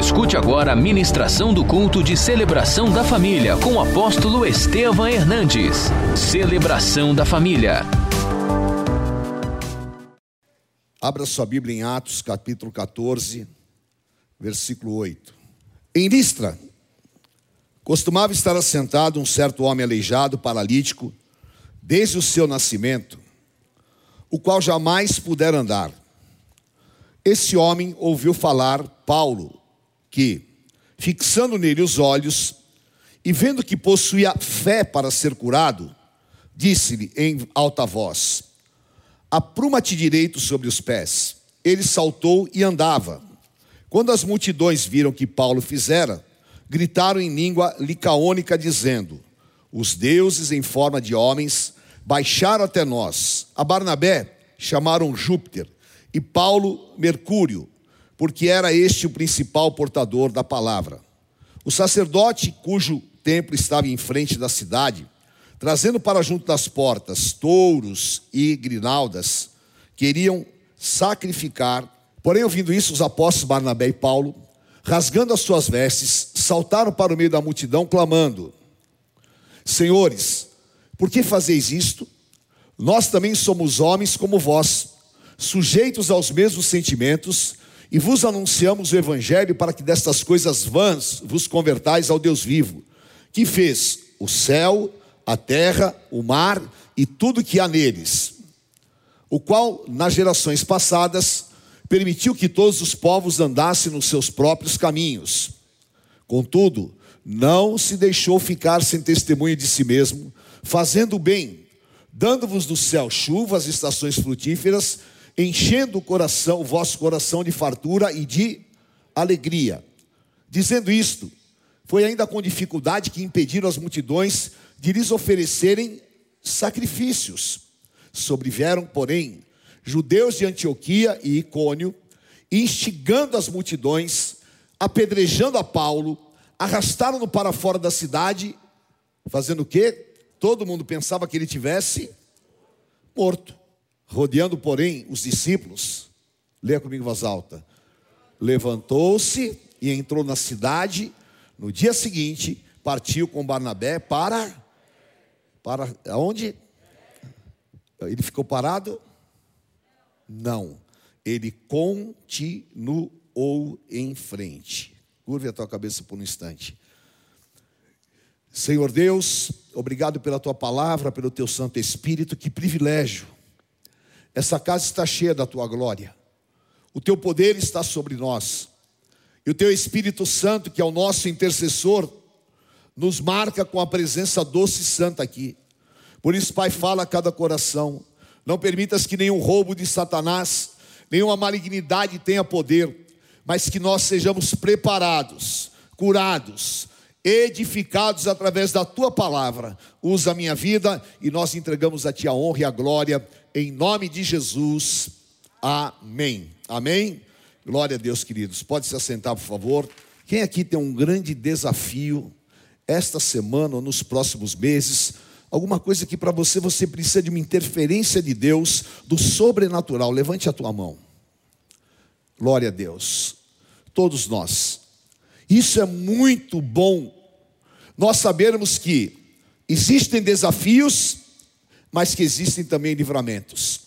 Escute agora a ministração do culto de celebração da família com o apóstolo Estevam Hernandes. Celebração da família. Abra sua Bíblia em Atos, capítulo 14, versículo 8. Em Listra, costumava estar assentado um certo homem aleijado, paralítico, desde o seu nascimento, o qual jamais pudera andar. Esse homem ouviu falar Paulo, que, fixando nele os olhos e vendo que possuía fé para ser curado, disse-lhe em alta voz: Apruma-te direito sobre os pés. Ele saltou e andava. Quando as multidões viram que Paulo fizera, gritaram em língua licaônica, dizendo: Os deuses em forma de homens baixaram até nós. A Barnabé chamaram Júpiter e Paulo Mercúrio, porque era este o principal portador da palavra. O sacerdote, cujo templo estava em frente da cidade, trazendo para junto das portas touros e grinaldas, queriam sacrificar. Porém, ouvindo isso, os apóstolos Barnabé e Paulo, rasgando as suas vestes, saltaram para o meio da multidão, clamando: Senhores, por que fazeis isto? Nós também somos homens como vós, sujeitos aos mesmos sentimentos, e vos anunciamos o Evangelho para que destas coisas vãs vos convertais ao Deus vivo, que fez o céu, a terra, o mar e tudo que há neles, o qual, nas gerações passadas, permitiu que todos os povos andassem nos seus próprios caminhos. Contudo, não se deixou ficar sem testemunho de si mesmo, fazendo o bem, dando-vos do céu chuvas, estações frutíferas, enchendo o coração, o vosso coração de fartura e de alegria. Dizendo isto, foi ainda com dificuldade que impediram as multidões de lhes oferecerem sacrifícios. Sobrevieram, porém, judeus de Antioquia e Icônio, instigando as multidões, apedrejando a Paulo, arrastaram-no para fora da cidade, fazendo o quê? Todo mundo pensava que ele tivesse morto. Rodeando, porém, os discípulos, leia comigo em voz alta. Levantou-se e entrou na cidade. No dia seguinte, partiu com Barnabé para para aonde? Ele ficou parado? Não. Ele continuou em frente. Curve a tua cabeça por um instante. Senhor Deus, obrigado pela tua palavra, pelo teu Santo Espírito, que privilégio. Essa casa está cheia da tua glória. O teu poder está sobre nós. E o teu Espírito Santo, que é o nosso intercessor, nos marca com a presença doce e santa aqui. Por isso, Pai, fala a cada coração. Não permitas que nenhum roubo de Satanás, nenhuma malignidade tenha poder, mas que nós sejamos preparados, curados, edificados através da tua palavra. Usa a minha vida e nós entregamos a ti a honra e a glória, em nome de Jesus. Amém. Amém. Glória a Deus, queridos. Pode se assentar, por favor. Quem aqui tem um grande desafio esta semana ou nos próximos meses? Alguma coisa que para você você precisa de uma interferência de Deus, do sobrenatural. Levante a tua mão. Glória a Deus. Todos nós. Isso é muito bom. Nós sabermos que existem desafios, mas que existem também livramentos.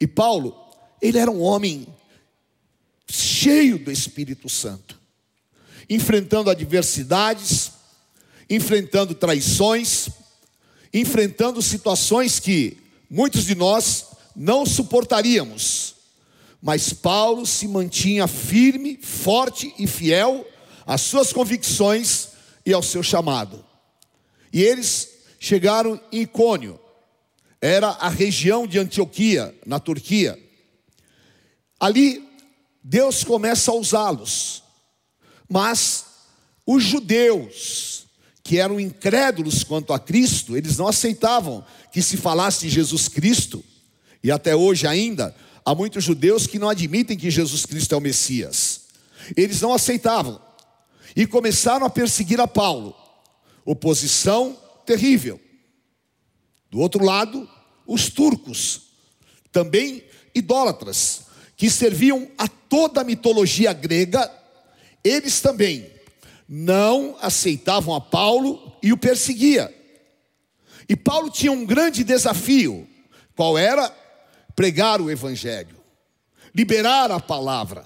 E Paulo, ele era um homem cheio do Espírito Santo, enfrentando adversidades, enfrentando traições, enfrentando situações que muitos de nós não suportaríamos. Mas Paulo se mantinha firme, forte e fiel às suas convicções e ao seu chamado. E eles chegaram em Icônio, era a região de Antioquia, na Turquia. Ali, Deus começa a usá-los, mas os judeus, que eram incrédulos quanto a Cristo, eles não aceitavam que se falasse de Jesus Cristo, e até hoje ainda, há muitos judeus que não admitem que Jesus Cristo é o Messias, eles não aceitavam, e começaram a perseguir a Paulo. Oposição terrível. Do outro lado, os turcos, também idólatras, que serviam a toda a mitologia grega eles também não aceitavam a Paulo e o perseguia. E Paulo tinha um grande desafio, qual era? Pregar o evangelho, liberar a palavra,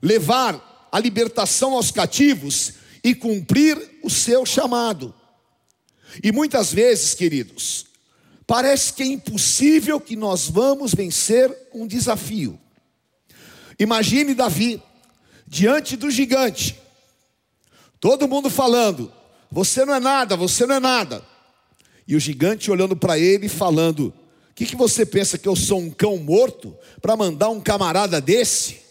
levar a libertação aos cativos e cumprir o seu chamado. E muitas vezes, queridos, parece que é impossível que nós vamos vencer um desafio. Imagine Davi diante do gigante, todo mundo falando: Você não é nada, você não é nada. E o gigante olhando para ele e falando: O que, que você pensa que eu sou um cão morto para mandar um camarada desse?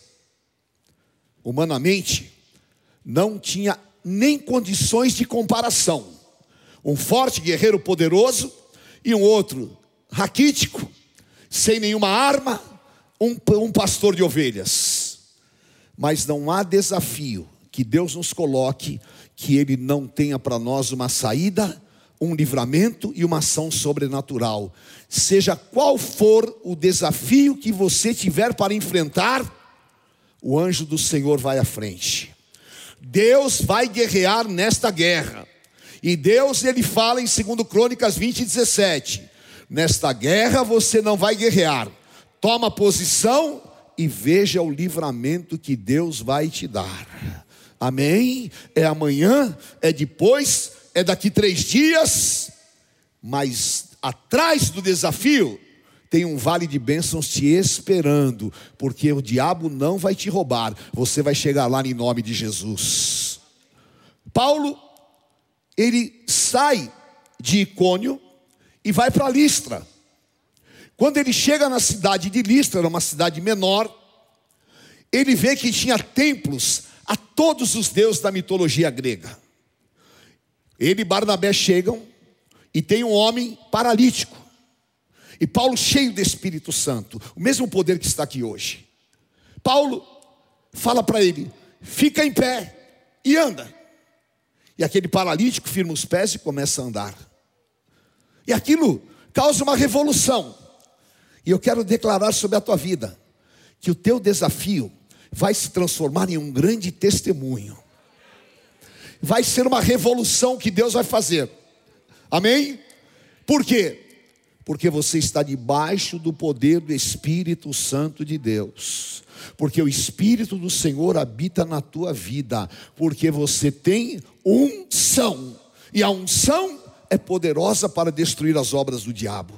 Humanamente, não tinha nem condições de comparação. Um forte guerreiro poderoso e um outro raquítico, sem nenhuma arma, um, um pastor de ovelhas. Mas não há desafio que Deus nos coloque que Ele não tenha para nós uma saída, um livramento e uma ação sobrenatural. Seja qual for o desafio que você tiver para enfrentar, o anjo do Senhor vai à frente. Deus vai guerrear nesta guerra. E Deus, ele fala em 2 Crônicas 20, 17: Nesta guerra você não vai guerrear, toma posição e veja o livramento que Deus vai te dar. Amém? É amanhã, é depois, é daqui três dias, mas atrás do desafio tem um vale de bênçãos te esperando, porque o diabo não vai te roubar, você vai chegar lá em nome de Jesus. Paulo, ele sai de Icônio e vai para Listra. Quando ele chega na cidade de Listra, era uma cidade menor, ele vê que tinha templos a todos os deuses da mitologia grega. Ele e Barnabé chegam e tem um homem paralítico. E Paulo, cheio do Espírito Santo, o mesmo poder que está aqui hoje. Paulo fala para ele: fica em pé e anda. E aquele paralítico firma os pés e começa a andar. E aquilo causa uma revolução. E eu quero declarar sobre a tua vida que o teu desafio vai se transformar em um grande testemunho. Vai ser uma revolução que Deus vai fazer. Amém? Por quê? Porque você está debaixo do poder do Espírito Santo de Deus. Porque o Espírito do Senhor habita na tua vida. Porque você tem unção. E a unção é poderosa para destruir as obras do diabo.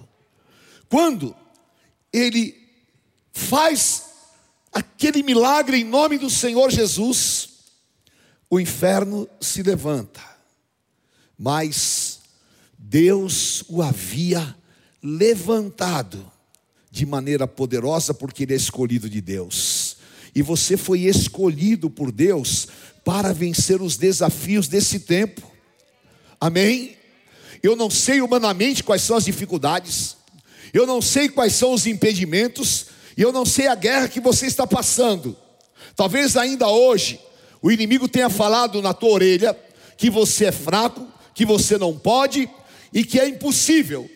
Quando ele faz aquele milagre em nome do Senhor Jesus, o inferno se levanta. Mas Deus o havia levantado de maneira poderosa, porque ele é escolhido de Deus. E você foi escolhido por Deus para vencer os desafios desse tempo. Amém? Eu não sei humanamente quais são as dificuldades, eu não sei quais são os impedimentos, eu não sei a guerra que você está passando. Talvez ainda hoje o inimigo tenha falado na tua orelha que você é fraco, que você não pode e que é impossível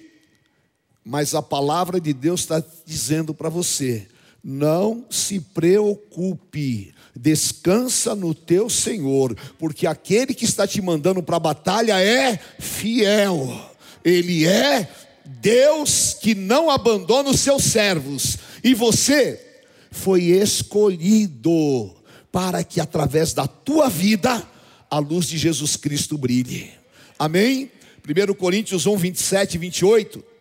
mas a palavra de Deus está dizendo para você: não se preocupe, descansa no teu Senhor, porque aquele que está te mandando para a batalha é fiel, ele é Deus que não abandona os seus servos, e você foi escolhido para que através da tua vida a luz de Jesus Cristo brilhe. Amém? 1 Coríntios 1, 27 e 28.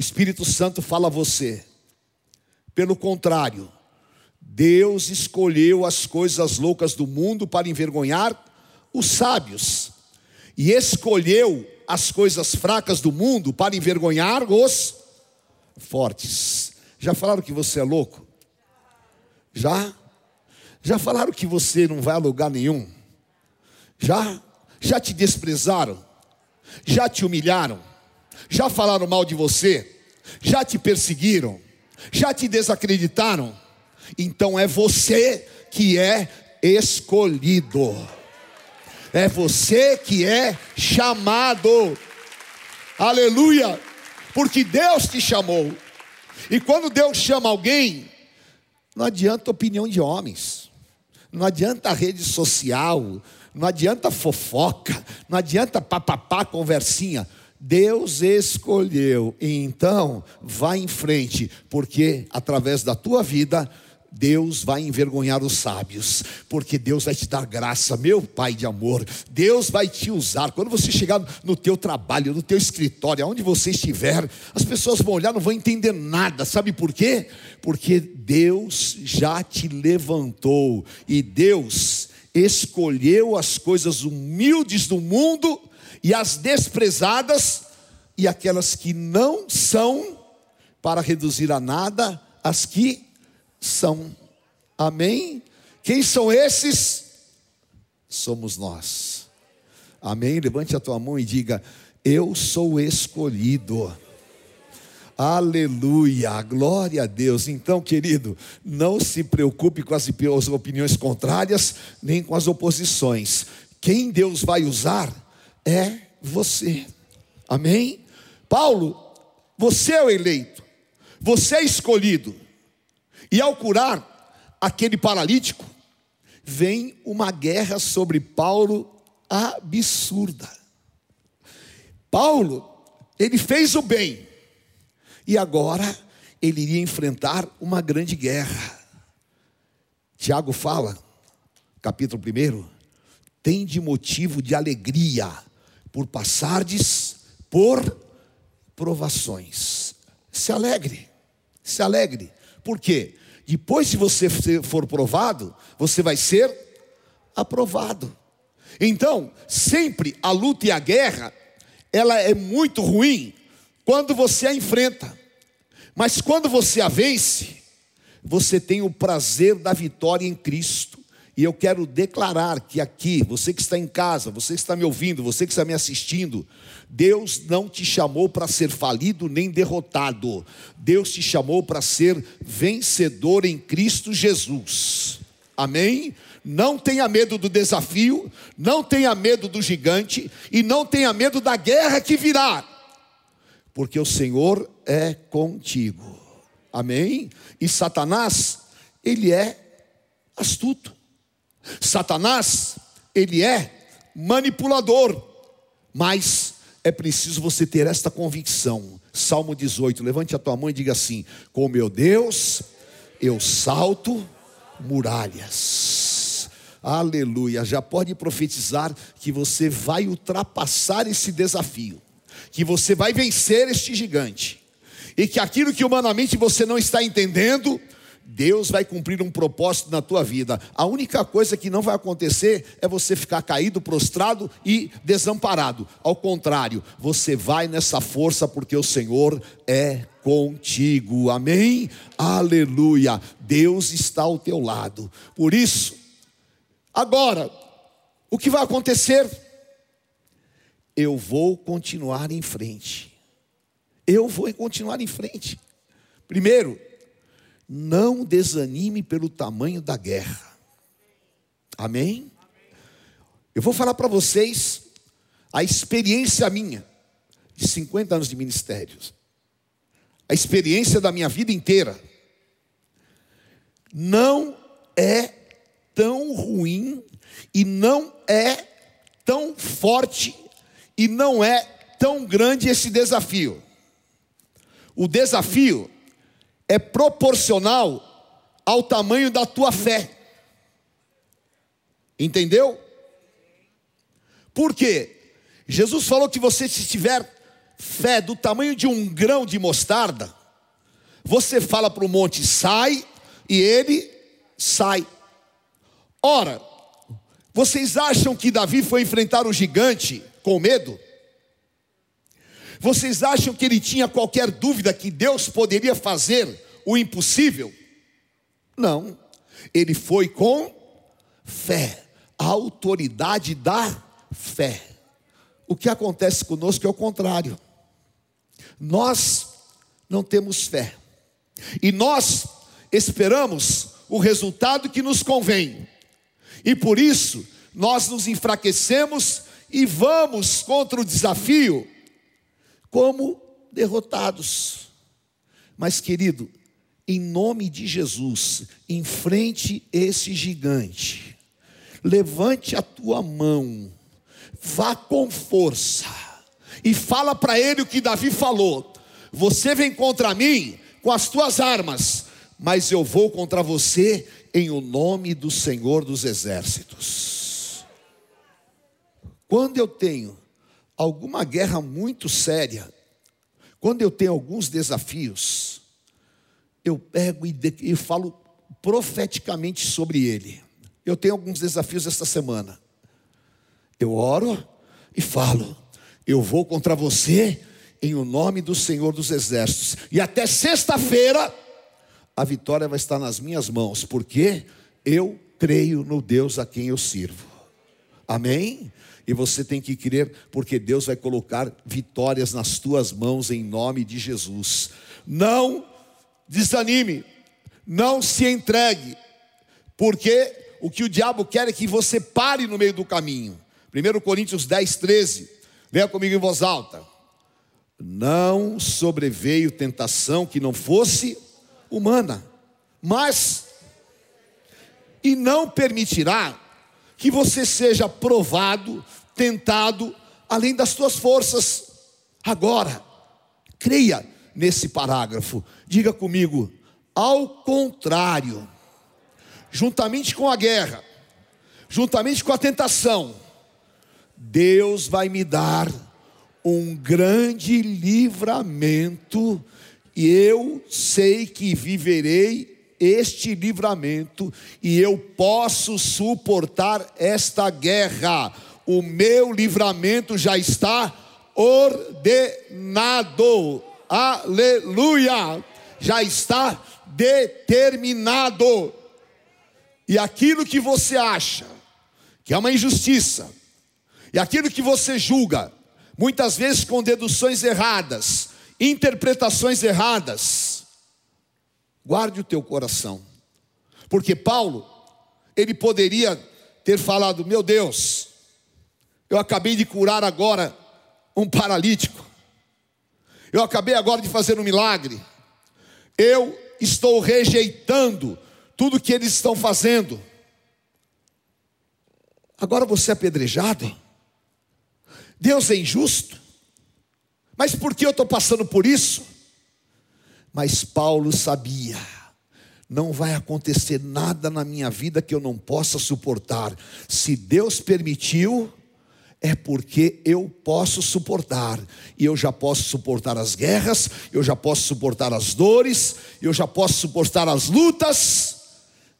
Espírito Santo fala a você. Pelo contrário, Deus escolheu as coisas loucas do mundo para envergonhar os sábios, e escolheu as coisas fracas do mundo para envergonhar os fortes. Já falaram que você é louco? Já? Já falaram que você não vai a lugar nenhum? Já? Já te desprezaram? Já te humilharam? Já falaram mal de você? Já te perseguiram? Já te desacreditaram? Então é você que é escolhido. É você que é chamado. Aleluia! Porque Deus te chamou. E quando Deus chama alguém, não adianta opinião de homens. não adianta rede social, não adianta fofoca, não adianta papapá, conversinha. Deus escolheu, então vai em frente, porque através da tua vida Deus vai envergonhar os sábios, porque Deus vai te dar graça, meu Pai de amor. Deus vai te usar. Quando você chegar no teu trabalho, no teu escritório, aonde você estiver, as pessoas vão olhar, não vão entender nada. Sabe por quê? Porque Deus já te levantou e Deus escolheu as coisas humildes do mundo e as desprezadas e aquelas que não são para reduzir a nada as que são. Amém? Quem são esses? Somos nós. Amém? Levante a tua mão e diga: Eu sou escolhido. Aleluia, glória a Deus. Então, querido, não se preocupe com as opiniões contrárias, nem com as oposições. Quem Deus vai usar é você. Amém? Paulo, você é o eleito, você é escolhido. E ao curar aquele paralítico, vem uma guerra sobre Paulo absurda. Paulo, ele fez o bem, e agora ele iria enfrentar uma grande guerra. Tiago fala, capítulo 1, tem de motivo de alegria por passardes por provações. Se alegre, se alegre. Por quê? Depois, se você for provado, você vai ser aprovado. Então, sempre a luta e a guerra, ela é muito ruim quando você a enfrenta. Mas quando você a vence, você tem o prazer da vitória em Cristo. E eu quero declarar que aqui, você que está em casa, você que está me ouvindo, você que está me assistindo, Deus não te chamou para ser falido nem derrotado. Deus te chamou para ser vencedor em Cristo Jesus. Amém? Não tenha medo do desafio, não tenha medo do gigante e não tenha medo da guerra que virá, porque o Senhor é contigo. Amém? E Satanás, ele é astuto. Satanás, ele é manipulador, mas é preciso você ter esta convicção. Salmo 18, levante a tua mão e diga assim: Com meu Deus, eu salto muralhas. Aleluia. Já pode profetizar que você vai ultrapassar esse desafio, que você vai vencer este gigante, e que aquilo que humanamente você não está entendendo, Deus vai cumprir um propósito na tua vida. A única coisa que não vai acontecer é você ficar caído, prostrado e desamparado. Ao contrário, você vai nessa força porque o Senhor é contigo. Amém? Aleluia. Deus está ao teu lado. Por isso, agora, o que vai acontecer? Eu vou continuar em frente. Eu vou continuar em frente. Primeiro, não desanime pelo tamanho da guerra. Amém? Eu vou falar para vocês a experiência minha de 50 anos de ministérios. A experiência da minha vida inteira. Não é tão ruim e não é tão forte e não é tão grande esse desafio. O desafio é proporcional ao tamanho da tua fé. Entendeu? Por quê? Jesus falou que você, se tiver fé do tamanho de um grão de mostarda, você fala para o monte, sai, e ele sai. Ora, vocês acham que Davi foi enfrentar o gigante com medo? Vocês acham que ele tinha qualquer dúvida que Deus poderia fazer o impossível? Não. Ele foi com fé, a autoridade da fé. O que acontece conosco é o contrário. Nós não temos fé. E nós esperamos o resultado que nos convém. E por isso, nós nos enfraquecemos e vamos contra o desafio como derrotados. Mas, querido, em nome de Jesus, enfrente esse gigante. Levante a tua mão, vá com força e fala para ele o que Davi falou: Você vem contra mim com as tuas armas, mas eu vou contra você em o nome do Senhor dos Exércitos. Quando eu tenho alguma guerra muito séria, quando eu tenho alguns desafios, eu pego e, de, e falo profeticamente sobre ele. Eu tenho alguns desafios esta semana. Eu oro e falo: eu vou contra você em o nome do Senhor dos Exércitos. E até sexta-feira a vitória vai estar nas minhas mãos, porque eu creio no Deus a quem eu sirvo. Amém? E você tem que crer, porque Deus vai colocar vitórias nas tuas mãos em nome de Jesus. Não desanime, não se entregue, porque o que o diabo quer é que você pare no meio do caminho. 1 Coríntios 10, 13, leia comigo em voz alta. Não sobreveio tentação que não fosse humana, mas e não permitirá que você seja provado, tentado além das suas forças. Agora, creia nesse parágrafo. Diga comigo, ao contrário, juntamente com a guerra, juntamente com a tentação, Deus vai me dar um grande livramento, e eu sei que viverei este livramento, e eu posso suportar esta guerra. O meu livramento já está ordenado. Aleluia, já está determinado. E aquilo que você acha que é uma injustiça, e aquilo que você julga, muitas vezes com deduções erradas, interpretações erradas, guarde o teu coração, porque Paulo, ele poderia ter falado: Meu Deus, eu acabei de curar agora um paralítico, eu acabei agora de fazer um milagre. Eu estou rejeitando tudo que eles estão fazendo. Agora você é apedrejado. Deus é injusto. Mas por que eu estou passando por isso? Mas Paulo sabia, não vai acontecer nada na minha vida que eu não possa suportar. Se Deus permitiu, é porque eu posso suportar, e eu já posso suportar as guerras, eu já posso suportar as dores, eu já posso suportar as lutas,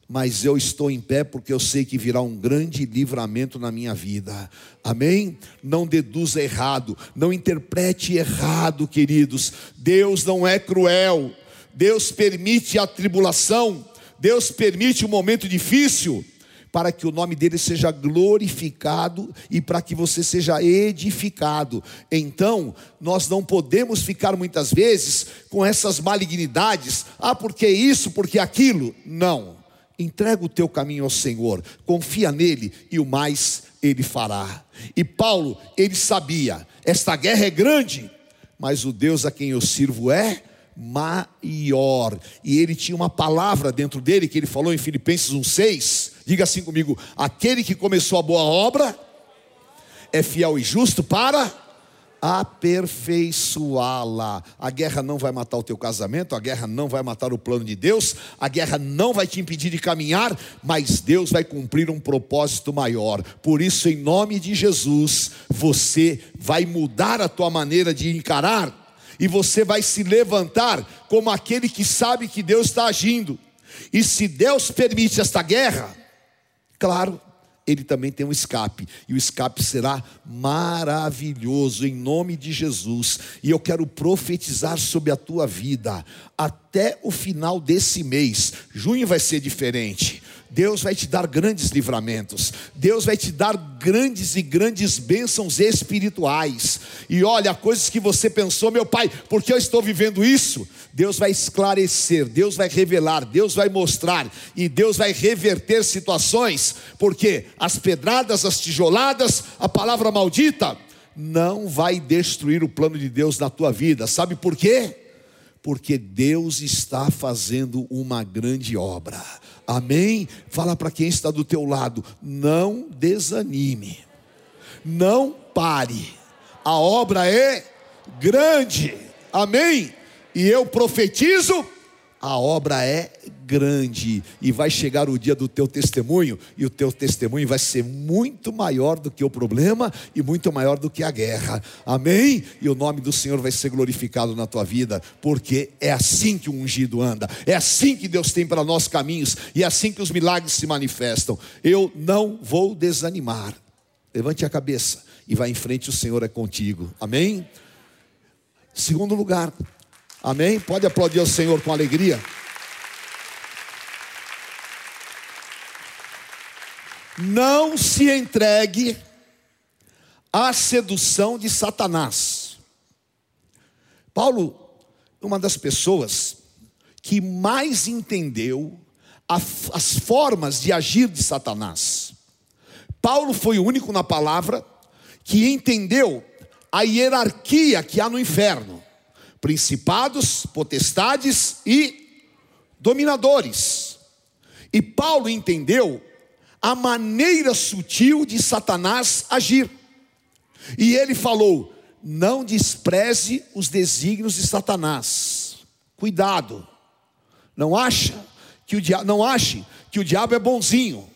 mas eu estou em pé porque eu sei que virá um grande livramento na minha vida, amém? Não deduza errado, não interprete errado, queridos, Deus não é cruel, Deus permite a tribulação, Deus permite um momento difícil, para que o nome dele seja glorificado e para que você seja edificado. Então, nós não podemos ficar muitas vezes com essas malignidades, ah, porque isso, porque aquilo. Não. Entrega o teu caminho ao Senhor, confia nele e o mais ele fará. E Paulo, ele sabia, esta guerra é grande, mas o Deus a quem eu sirvo é maior. E ele tinha uma palavra dentro dele que ele falou em Filipenses 1:6 Diga assim comigo: aquele que começou a boa obra é fiel e justo para aperfeiçoá-la. A guerra não vai matar o teu casamento, a guerra não vai matar o plano de Deus, a guerra não vai te impedir de caminhar, mas Deus vai cumprir um propósito maior. Por isso, em nome de Jesus, você vai mudar a tua maneira de encarar e você vai se levantar como aquele que sabe que Deus está agindo. E se Deus permite esta guerra, Claro, ele também tem um escape, e o escape será maravilhoso em nome de Jesus. E eu quero profetizar sobre a tua vida até o final desse mês. Junho vai ser diferente. Deus vai te dar grandes livramentos, Deus vai te dar grandes e grandes bênçãos espirituais. E olha, coisas que você pensou, meu pai, por que eu estou vivendo isso? Deus vai esclarecer, Deus vai revelar, Deus vai mostrar e Deus vai reverter situações, porque as pedradas, as tijoladas, a palavra maldita não vai destruir o plano de Deus na tua vida. Sabe por quê? Porque Deus está fazendo uma grande obra. Amém? Fala para quem está do teu lado, não desanime. Não pare. A obra é grande. Amém? E eu profetizo, a obra é grande e vai chegar o dia do teu testemunho e o teu testemunho vai ser muito maior do que o problema e muito maior do que a guerra. Amém? E o nome do Senhor vai ser glorificado na tua vida, porque é assim que o ungido anda. É assim que Deus tem para nós caminhos e é assim que os milagres se manifestam. Eu não vou desanimar. Levante a cabeça e vá em frente, o Senhor é contigo. Amém? Segundo lugar, amém? Pode aplaudir ao Senhor com alegria. Não se entregue à sedução de Satanás. Paulo, uma das pessoas que mais entendeu as formas de agir de Satanás. Paulo foi o único na palavra que entendeu a hierarquia que há no inferno: principados, potestades e dominadores. E Paulo entendeu a maneira sutil de Satanás agir. E ele falou: não despreze os desígnios de Satanás. Cuidado. Não acha que o diabo não ache que o diabo é bonzinho.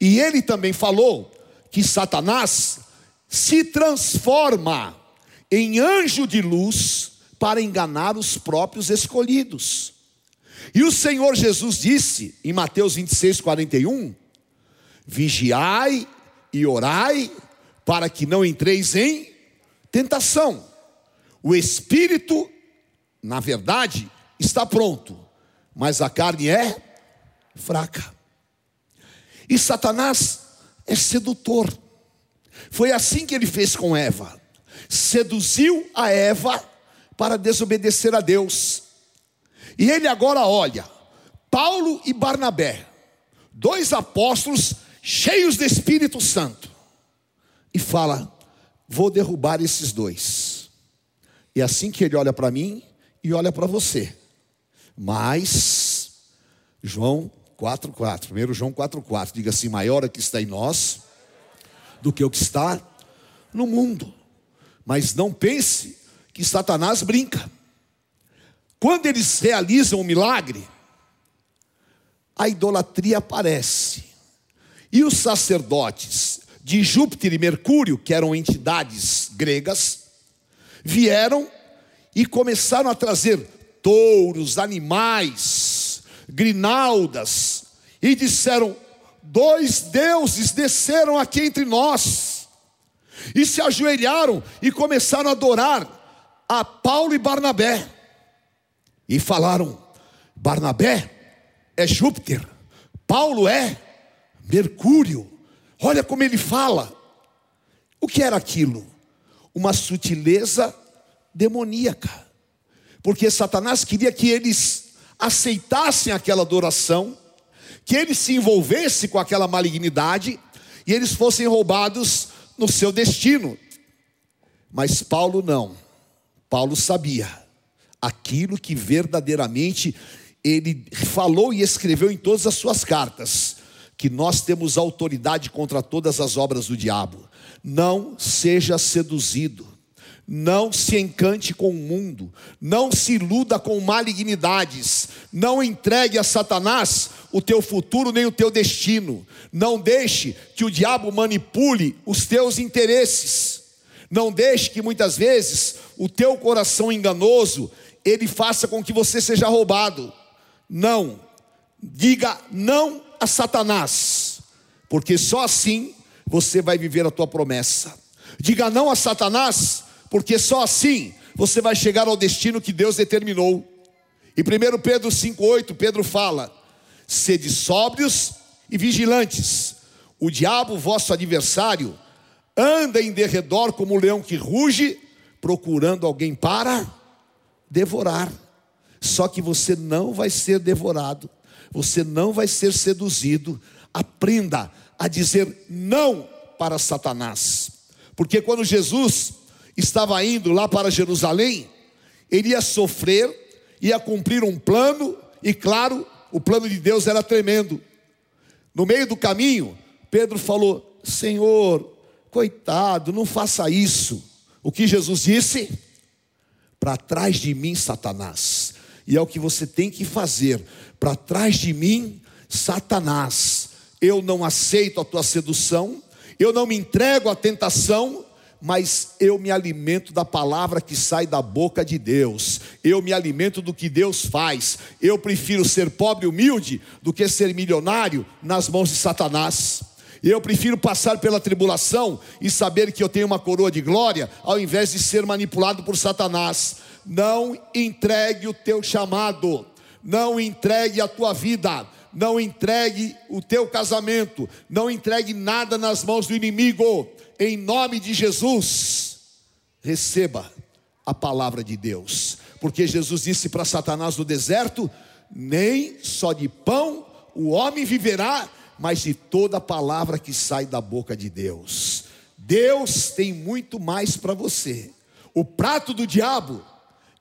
E ele também falou que Satanás se transforma em anjo de luz para enganar os próprios escolhidos. E o Senhor Jesus disse em Mateus 26, 41: Vigiai e orai, para que não entreis em tentação. O espírito, na verdade, está pronto, mas a carne é fraca. E Satanás é sedutor. Foi assim que ele fez com Eva. Seduziu a Eva para desobedecer a Deus. E ele agora olha, Paulo e Barnabé, dois apóstolos cheios de Espírito Santo, e fala: Vou derrubar esses dois. E assim que ele olha para mim e olha para você. Mas, João 4,4, primeiro João 4,4, diga assim: maior é que está em nós do que o que está no mundo. Mas não pense que Satanás brinca. Quando eles realizam um milagre, a idolatria aparece. E os sacerdotes de Júpiter e Mercúrio, que eram entidades gregas, vieram e começaram a trazer touros, animais, grinaldas, e disseram: Dois deuses desceram aqui entre nós, e se ajoelharam e começaram a adorar a Paulo e Barnabé, e falaram: Barnabé é Júpiter, Paulo é Mercúrio, olha como ele fala. O que era aquilo? Uma sutileza demoníaca, porque Satanás queria que eles aceitassem aquela adoração, que eles se envolvessem com aquela malignidade e eles fossem roubados no seu destino. Mas Paulo não. Paulo sabia aquilo que verdadeiramente ele falou e escreveu em todas as suas cartas que nós temos autoridade contra todas as obras do diabo. Não seja seduzido. Não se encante com o mundo, não se iluda com malignidades, não entregue a Satanás o teu futuro nem o teu destino. Não deixe que o diabo manipule os teus interesses. Não deixe que muitas vezes o teu coração enganoso ele faça com que você seja roubado. Não. Diga não a Satanás, porque só assim você vai viver a tua promessa. Diga não a Satanás, porque só assim você vai chegar ao destino que Deus determinou. E 1 Pedro 5,8, Pedro fala: sede sóbrios e vigilantes. O diabo, vosso adversário, anda em derredor como um leão que ruge, procurando alguém para devorar. Só que você não vai ser devorado, você não vai ser seduzido. Aprenda a dizer não para Satanás, porque quando Jesus estava indo lá para Jerusalém, ele ia sofrer ia cumprir um plano, e claro, o plano de Deus era tremendo. No meio do caminho, Pedro falou: Senhor, coitado, não faça isso. O que Jesus disse? Para trás de mim, Satanás. E é o que você tem que fazer. Para trás de mim, Satanás. Eu não aceito a tua sedução, eu não me entrego à tentação, mas eu me alimento da palavra que sai da boca de Deus, eu me alimento do que Deus faz. Eu prefiro ser pobre e humilde do que ser milionário nas mãos de Satanás. Eu prefiro passar pela tribulação e saber que eu tenho uma coroa de glória, ao invés de ser manipulado por Satanás. Não entregue o teu chamado, não entregue a tua vida, não entregue o teu casamento, não entregue nada nas mãos do inimigo. Em nome de Jesus, receba a palavra de Deus, porque Jesus disse para Satanás no deserto: nem só de pão o homem viverá, mas de toda palavra que sai da boca de Deus. Deus tem muito mais para você. O prato do diabo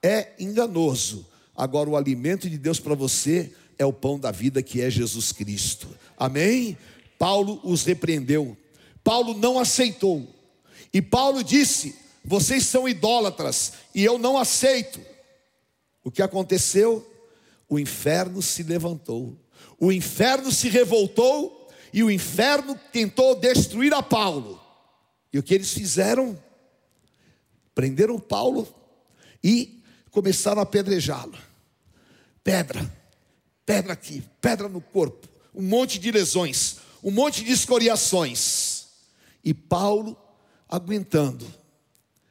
é enganoso. Agora, o alimento de Deus para você é o pão da vida que é Jesus Cristo. Amém? Paulo os repreendeu. Paulo não aceitou. E Paulo disse: Vocês são idólatras e eu não aceito. O que aconteceu? O inferno se levantou, o inferno se revoltou e o inferno tentou destruir a Paulo. E o que eles fizeram? Prenderam Paulo e começaram a apedrejá-lo. Pedra, pedra aqui, pedra no corpo, um monte de lesões, um monte de escoriações. E Paulo aguentando.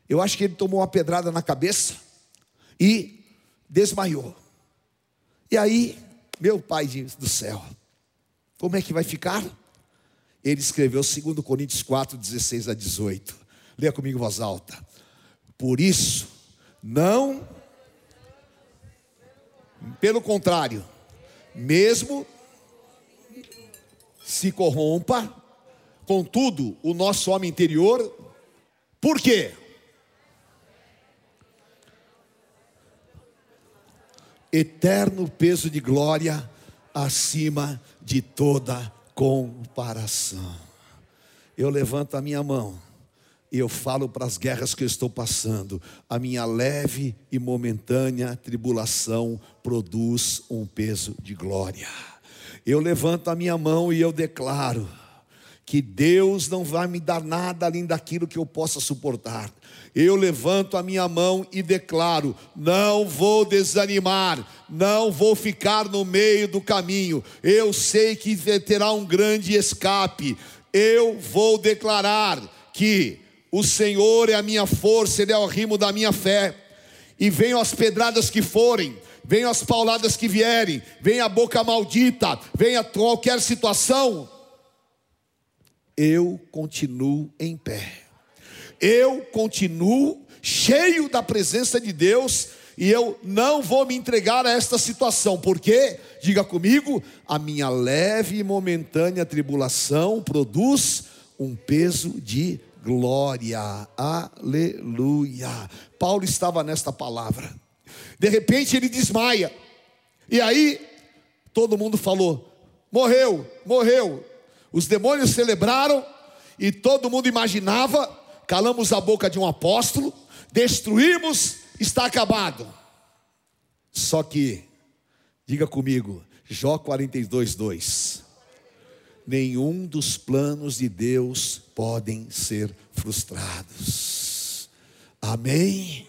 Eu acho que ele tomou uma pedrada na cabeça e desmaiou. E aí, meu pai do céu, como é que vai ficar? Ele escreveu 2 Coríntios 4, 16 a 18. Leia comigo voz alta. Por isso, não, pelo contrário, mesmo se corrompa, Contudo, o nosso homem interior, por quê? Eterno peso de glória acima de toda comparação. Eu levanto a minha mão e eu falo para as guerras que eu estou passando. A minha leve e momentânea tribulação produz um peso de glória. Eu levanto a minha mão e eu declaro que Deus não vai me dar nada além daquilo que eu possa suportar. Eu levanto a minha mão e declaro: não vou desanimar, não vou ficar no meio do caminho. Eu sei que terá um grande escape. Eu vou declarar que o Senhor é a minha força, Ele é o rimo da minha fé. E venham as pedradas que forem, venham as pauladas que vierem, venha a boca maldita, venha qualquer situação, eu continuo em pé. Eu continuo cheio da presença de Deus e eu não vou me entregar a esta situação, porque, diga comigo, a minha leve e momentânea tribulação produz um peso de glória. Aleluia. Paulo estava nesta palavra. De repente ele desmaia. E aí todo mundo falou: morreu, morreu. Os demônios celebraram e todo mundo imaginava: calamos a boca de um apóstolo, destruímos, está acabado. Só que, diga comigo, Jó 42, 2: nenhum dos planos de Deus podem ser frustrados. Amém?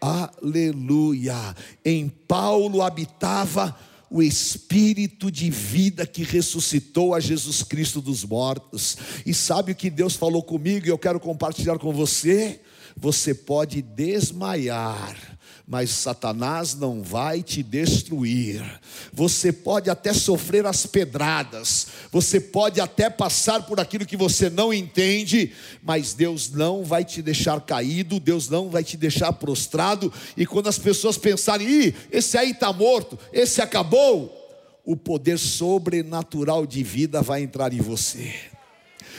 Aleluia. Em Paulo habitava o Espírito de vida que ressuscitou a Jesus Cristo dos mortos. E sabe o que Deus falou comigo e eu quero compartilhar com você? Você pode desmaiar, mas Satanás não vai te destruir. Você pode até sofrer as pedradas, você pode até passar por aquilo que você não entende, mas Deus não vai te deixar caído, Deus não vai te deixar prostrado. E quando as pessoas pensarem, Ih, esse aí está morto, esse acabou, o poder sobrenatural de vida vai entrar em você.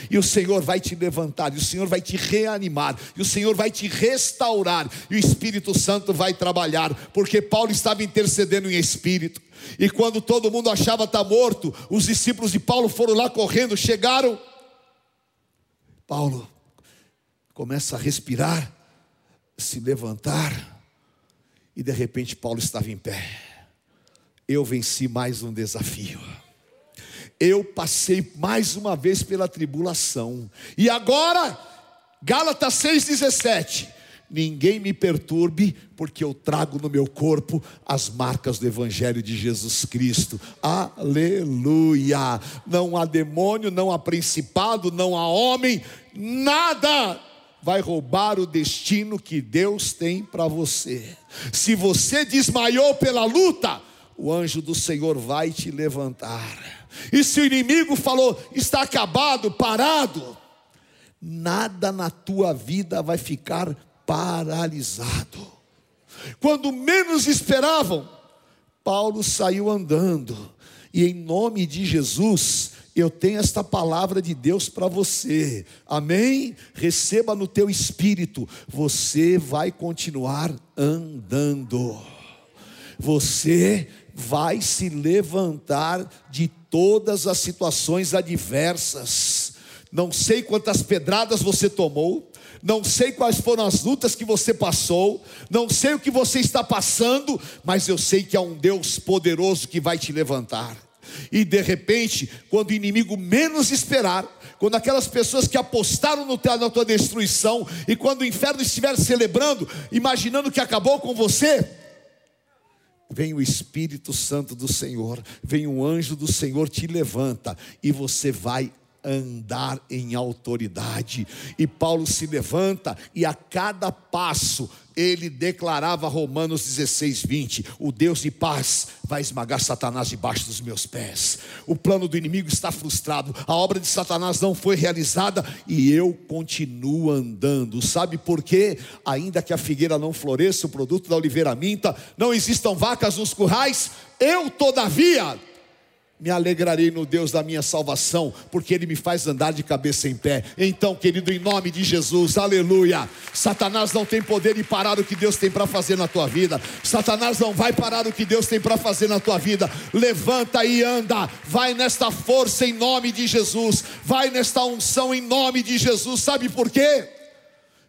E o Senhor vai te levantar, e o Senhor vai te reanimar, e o Senhor vai te restaurar, e o Espírito Santo vai trabalhar, porque Paulo estava intercedendo em espírito. E quando todo mundo achava estar tá morto, os discípulos de Paulo foram lá correndo, chegaram. Paulo começa a respirar, se levantar, e de repente Paulo estava em pé. Eu venci mais um desafio eu passei mais uma vez pela tribulação. E agora, Gálatas 6,17. Ninguém me perturbe, porque eu trago no meu corpo as marcas do Evangelho de Jesus Cristo. Aleluia! Não há demônio, não há principado, não há homem, nada vai roubar o destino que Deus tem para você. Se você desmaiou pela luta, o anjo do Senhor vai te levantar. E se o inimigo falou, está acabado, parado, nada na tua vida vai ficar paralisado. Quando menos esperavam, Paulo saiu andando, e em nome de Jesus, eu tenho esta palavra de Deus para você, amém? Receba no teu espírito, você vai continuar andando, você vai se levantar de todas as situações adversas. Não sei quantas pedradas você tomou, não sei quais foram as lutas que você passou, não sei o que você está passando, mas eu sei que há um Deus poderoso que vai te levantar. E de repente, quando o inimigo menos esperar, quando aquelas pessoas que apostaram no teu, na tua destruição, e quando o inferno estiver celebrando, imaginando que acabou com você, vem o Espírito Santo do Senhor, vem um anjo do Senhor, te levanta e você vai andar em autoridade. E Paulo se levanta e a cada passo ele declarava Romanos 16, 20: O Deus de paz vai esmagar Satanás debaixo dos meus pés. O plano do inimigo está frustrado, a obra de Satanás não foi realizada e eu continuo andando. Sabe por quê? Ainda que a figueira não floresça, o produto da oliveira minta, não existam vacas nos currais, eu todavia me alegrarei no Deus da minha salvação, porque Ele me faz andar de cabeça em pé. Então, querido, em nome de Jesus, aleluia. Satanás não tem poder de parar o que Deus tem para fazer na tua vida. Satanás não vai parar o que Deus tem para fazer na tua vida. Levanta e anda, vai nesta força em nome de Jesus, vai nesta unção em nome de Jesus. Sabe por quê?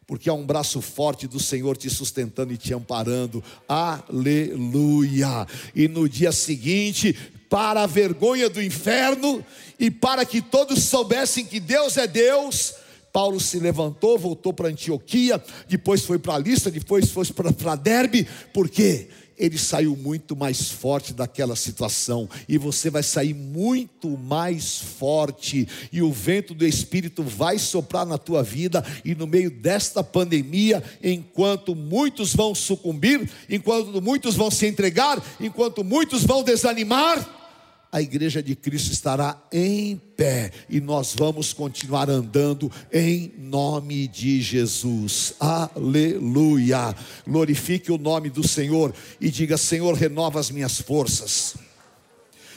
porque há um braço forte do Senhor te sustentando e te amparando, aleluia. E no dia seguinte, para a vergonha do inferno e para que todos soubessem que Deus é Deus. Paulo se levantou, voltou para Antioquia, depois foi para Lista, depois foi para Derbe, por quê? Ele saiu muito mais forte daquela situação, e você vai sair muito mais forte, e o vento do Espírito vai soprar na tua vida, e no meio desta pandemia, enquanto muitos vão sucumbir, enquanto muitos vão se entregar, enquanto muitos vão desanimar, a igreja de Cristo estará em pé e nós vamos continuar andando em nome de Jesus. Aleluia. Glorifique o nome do Senhor e diga: Senhor, renova as minhas forças.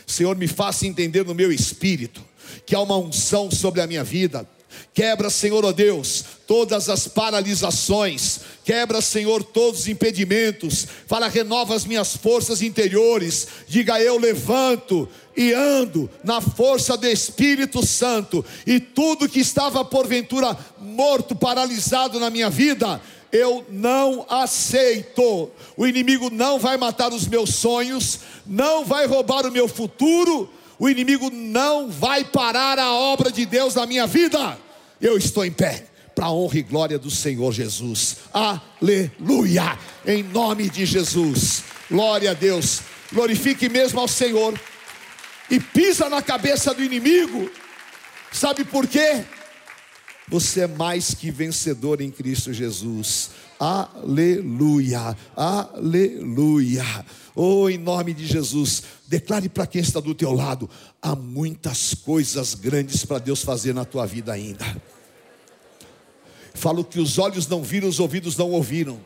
Senhor, me faça entender no meu espírito que há uma unção sobre a minha vida. Quebra, Senhor, ó oh Deus, todas as paralisações, quebra, Senhor, todos os impedimentos. Fala, renova as minhas forças interiores. Diga, eu levanto, e ando na força do Espírito Santo, e tudo que estava porventura morto, paralisado na minha vida, eu não aceito. O inimigo não vai matar os meus sonhos, não vai roubar o meu futuro, o inimigo não vai parar a obra de Deus na minha vida. Eu estou em pé para a honra e glória do Senhor Jesus. Aleluia! Em nome de Jesus. Glória a Deus. Glorifique mesmo ao Senhor e pisa na cabeça do inimigo. Sabe por quê? Você é mais que vencedor em Cristo Jesus. Aleluia, aleluia. Oh, em nome de Jesus, declare para quem está do teu lado: há muitas coisas grandes para Deus fazer na tua vida ainda. Falo que os olhos não viram, os ouvidos não ouviram,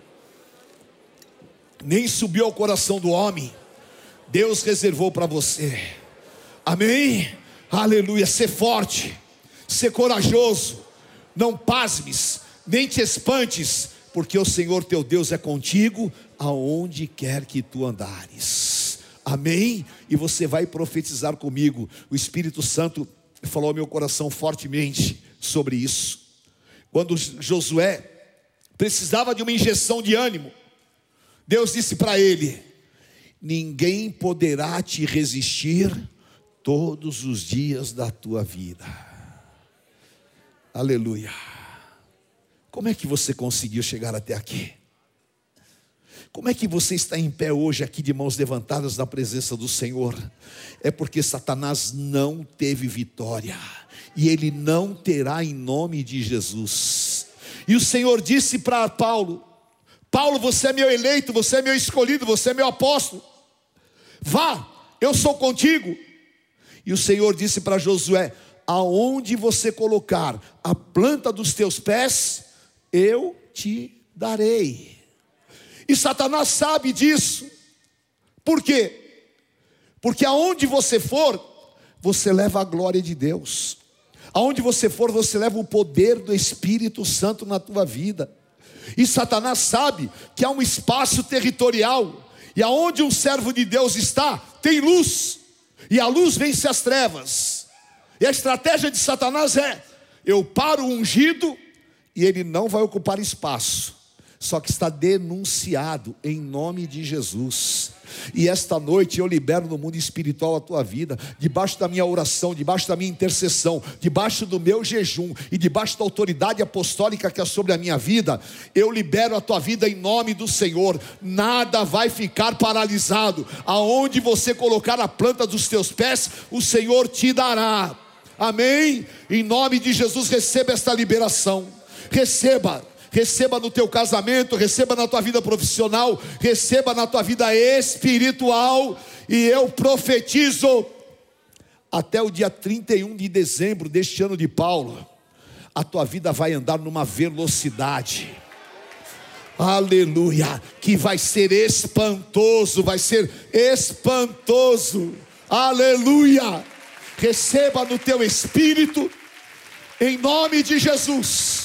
nem subiu ao coração do homem. Deus reservou para você. Amém? Aleluia. Ser forte, ser corajoso, não pasmes, nem te espantes, porque o Senhor teu Deus é contigo aonde quer que tu andares. Amém? E você vai profetizar comigo. O Espírito Santo falou ao meu coração fortemente sobre isso. Quando Josué precisava de uma injeção de ânimo, Deus disse para ele: Ninguém poderá te resistir todos os dias da tua vida. Aleluia. Como é que você conseguiu chegar até aqui? Como é que você está em pé hoje aqui de mãos levantadas na presença do Senhor? É porque Satanás não teve vitória e ele não terá em nome de Jesus. E o Senhor disse para Paulo: Paulo, você é meu eleito, você é meu escolhido, você é meu apóstolo. Vá, eu sou contigo. E o Senhor disse para Josué: Aonde você colocar a planta dos teus pés, eu te darei. E Satanás sabe disso. Por quê? Porque aonde você for, você leva a glória de Deus. Aonde você for, você leva o poder do Espírito Santo na tua vida. E Satanás sabe que há um espaço territorial, e aonde um servo de Deus está, tem luz, e a luz vence as trevas. E a estratégia de Satanás é: eu paro o ungido e ele não vai ocupar espaço, só que está denunciado em nome de Jesus. E esta noite eu libero no mundo espiritual a tua vida, debaixo da minha oração, debaixo da minha intercessão, debaixo do meu jejum e debaixo da autoridade apostólica que é sobre a minha vida, eu libero a tua vida em nome do Senhor. Nada vai ficar paralisado. Aonde você colocar a planta dos teus pés, o Senhor te dará. Amém? Em nome de Jesus, receba esta liberação receba receba no teu casamento, receba na tua vida profissional, receba na tua vida espiritual, e eu profetizo até o dia 31 de dezembro deste ano de Paulo, a tua vida vai andar numa velocidade. Aleluia, que vai ser espantoso, vai ser espantoso. Aleluia. Receba no teu espírito em nome de Jesus.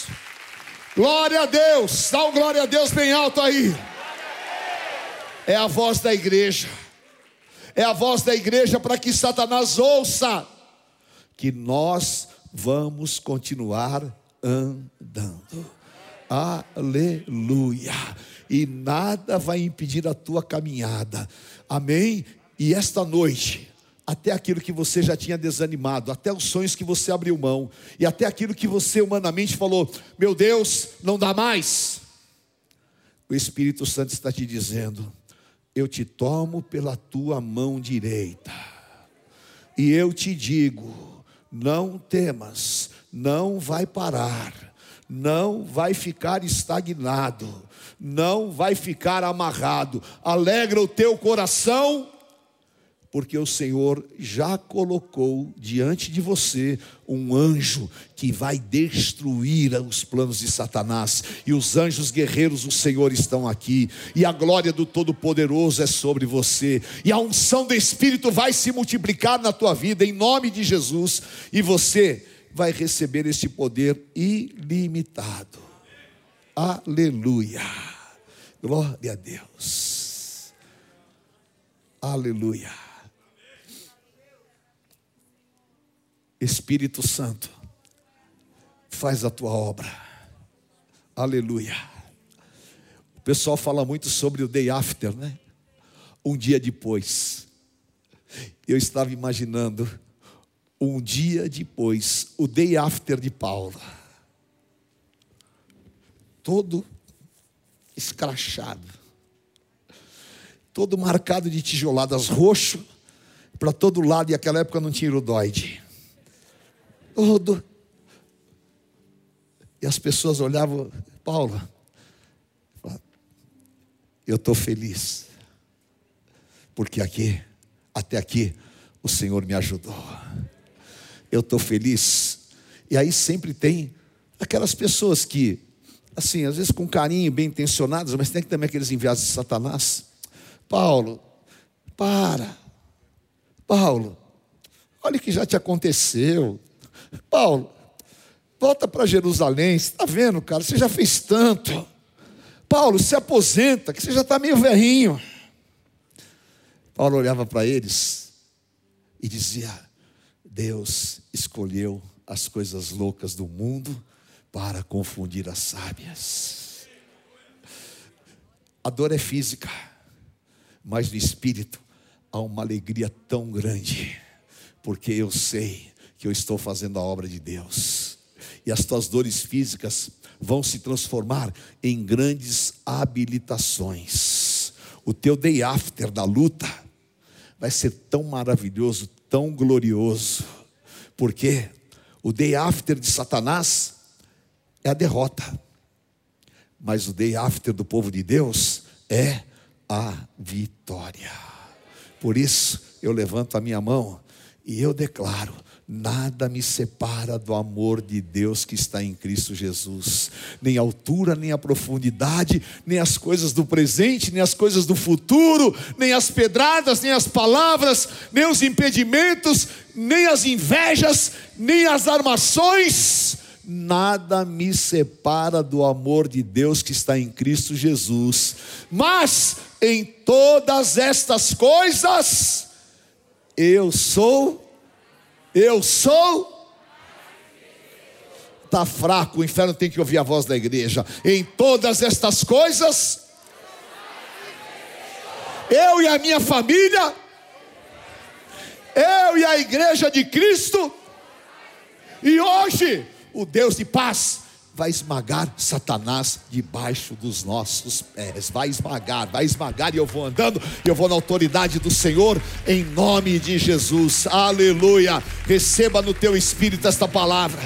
Glória a Deus, dá um glória a Deus bem alto aí. É a voz da igreja, é a voz da igreja para que Satanás ouça que nós vamos continuar andando. Aleluia. E nada vai impedir a tua caminhada. Amém? E esta noite, até aquilo que você já tinha desanimado, até os sonhos que você abriu mão, e até aquilo que você humanamente falou: Meu Deus, não dá mais. O Espírito Santo está te dizendo: Eu te tomo pela tua mão direita, e eu te digo: Não temas, não vai parar, não vai ficar estagnado, não vai ficar amarrado, alegra o teu coração porque o Senhor já colocou diante de você um anjo que vai destruir os planos de Satanás, e os anjos guerreiros do Senhor estão aqui, e a glória do Todo-Poderoso é sobre você, e a unção do Espírito vai se multiplicar na tua vida, em nome de Jesus, e você vai receber este poder ilimitado. Aleluia. Glória a Deus. Aleluia. Espírito Santo, faz a tua obra. Aleluia. O pessoal fala muito sobre o day after, né? Um dia depois. Eu estava imaginando um dia depois, o day after de Paulo. Todo escrachado. Todo marcado de tijoladas roxo para todo lado, e naquela época não tinha irodoide todo. E as pessoas olhavam, Paulo, eu estou feliz, porque aqui, até aqui, o Senhor me ajudou. Eu estou feliz. E aí sempre tem aquelas pessoas que, assim, às vezes com carinho, bem intencionadas, mas tem também aqueles enviados de Satanás. Paulo, para. Paulo, olha o que já te aconteceu. Paulo, Volta para Jerusalém. Está vendo, cara? Você já fez tanto. Paulo, se aposenta, que você já está meio velhinho. Paulo olhava para eles e dizia: Deus escolheu as coisas loucas do mundo para confundir as sábias. A dor é física, mas no espírito há uma alegria tão grande, porque eu sei que eu estou fazendo a obra de Deus. E as tuas dores físicas vão se transformar em grandes habilitações. O teu day after da luta vai ser tão maravilhoso, tão glorioso, porque o day after de Satanás é a derrota, mas o day after do povo de Deus é a vitória. Por isso eu levanto a minha mão e eu declaro: Nada me separa do amor de Deus que está em Cristo Jesus. Nem a altura, nem a profundidade, nem as coisas do presente, nem as coisas do futuro, nem as pedradas, nem as palavras, nem os impedimentos, nem as invejas, nem as armações. Nada me separa do amor de Deus que está em Cristo Jesus. Mas em todas estas coisas, eu sou eu sou. Está fraco, o inferno tem que ouvir a voz da igreja. Em todas estas coisas, eu e a minha família, eu e a igreja de Cristo, e hoje, o Deus de paz vai esmagar Satanás debaixo dos nossos pés. Vai esmagar, vai esmagar. E eu vou andando, eu vou na autoridade do Senhor, em nome de Jesus. Aleluia. Receba no teu espírito esta palavra.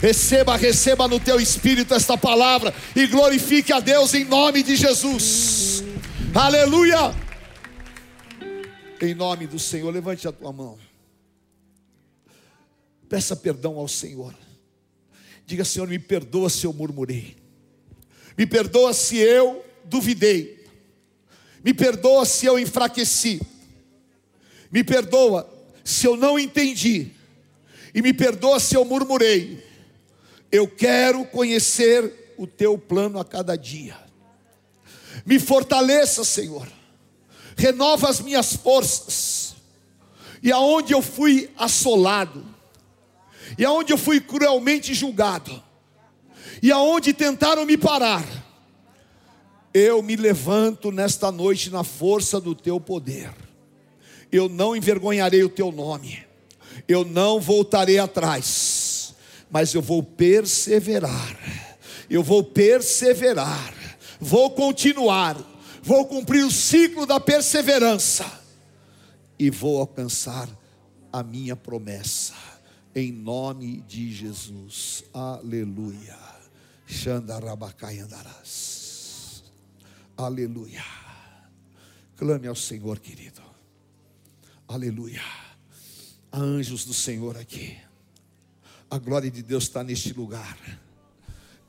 Receba, receba no teu espírito esta palavra e glorifique a Deus em nome de Jesus. Aleluia. Em nome do Senhor, levante a tua mão. Peça perdão ao Senhor. Diga, Senhor, me perdoa se eu murmurei. Me perdoa se eu duvidei. Me perdoa se eu enfraqueci. Me perdoa se eu não entendi. E me perdoa se eu murmurei. Eu quero conhecer o teu plano a cada dia. Me fortaleça, Senhor. Renova as minhas forças. E aonde eu fui assolado, e aonde eu fui cruelmente julgado, e aonde tentaram me parar, eu me levanto nesta noite na força do teu poder. Eu não envergonharei o teu nome. Eu não voltarei atrás, mas eu vou perseverar. Eu vou perseverar. Vou continuar. Vou cumprir o ciclo da perseverança e vou alcançar a minha promessa em nome de Jesus. Aleluia. Xandarabacai andarás. Aleluia. Clame ao Senhor, querido. Aleluia. Há anjos do Senhor aqui. A glória de Deus está neste lugar.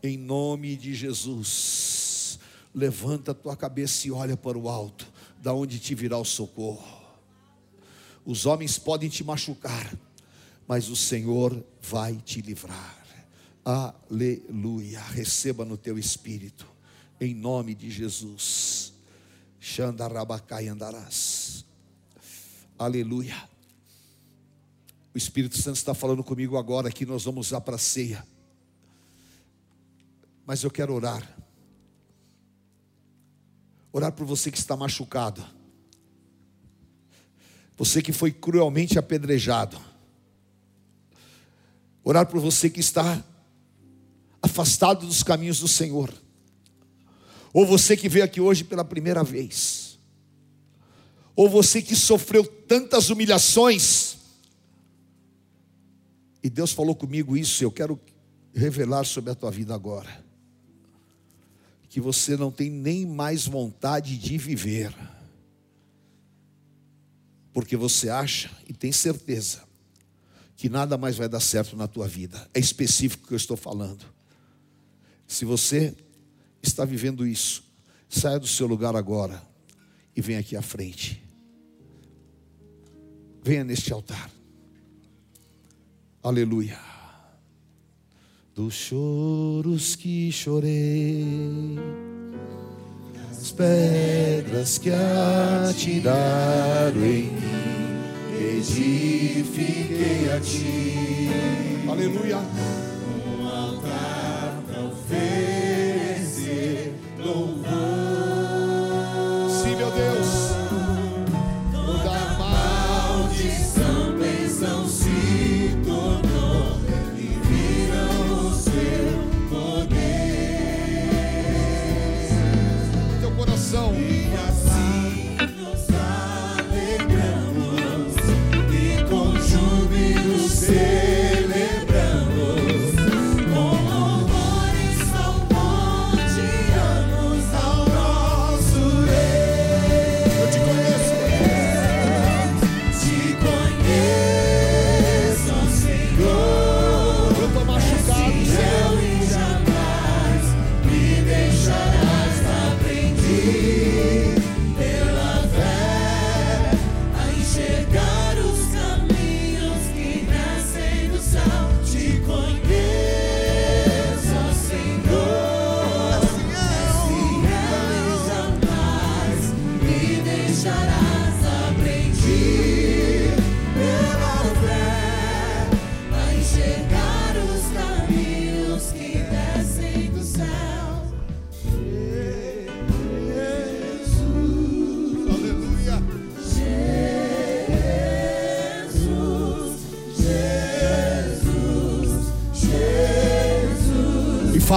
Em nome de Jesus. Levanta a tua cabeça e olha para o alto, da onde te virá o socorro. Os homens podem te machucar, mas o Senhor vai te livrar. Aleluia. Receba no teu espírito, em nome de Jesus. Xandarabacai andarás. Aleluia. O Espírito Santo está falando comigo agora que nós vamos lá para a ceia. Mas eu quero orar. Orar por você que está machucado. Você que foi cruelmente apedrejado Orar por você que está afastado dos caminhos do Senhor. Ou você que veio aqui hoje pela primeira vez. Ou você que sofreu tantas humilhações. E Deus falou comigo isso, eu quero revelar sobre a tua vida agora. Que você não tem nem mais vontade de viver. Porque você acha e tem certeza que nada mais vai dar certo na tua vida. É específico que eu estou falando. Se você está vivendo isso, saia do seu lugar agora e venha aqui à frente. Venha neste altar. Aleluia. dos choros que chorei, as pedras que atiraram em mim, edifiquei a ti. Aleluia. Um altar para oferecer louvor. Sim, meu Deus. Toda maldição, bênção se tornou e viram o seu poder. Teu coração.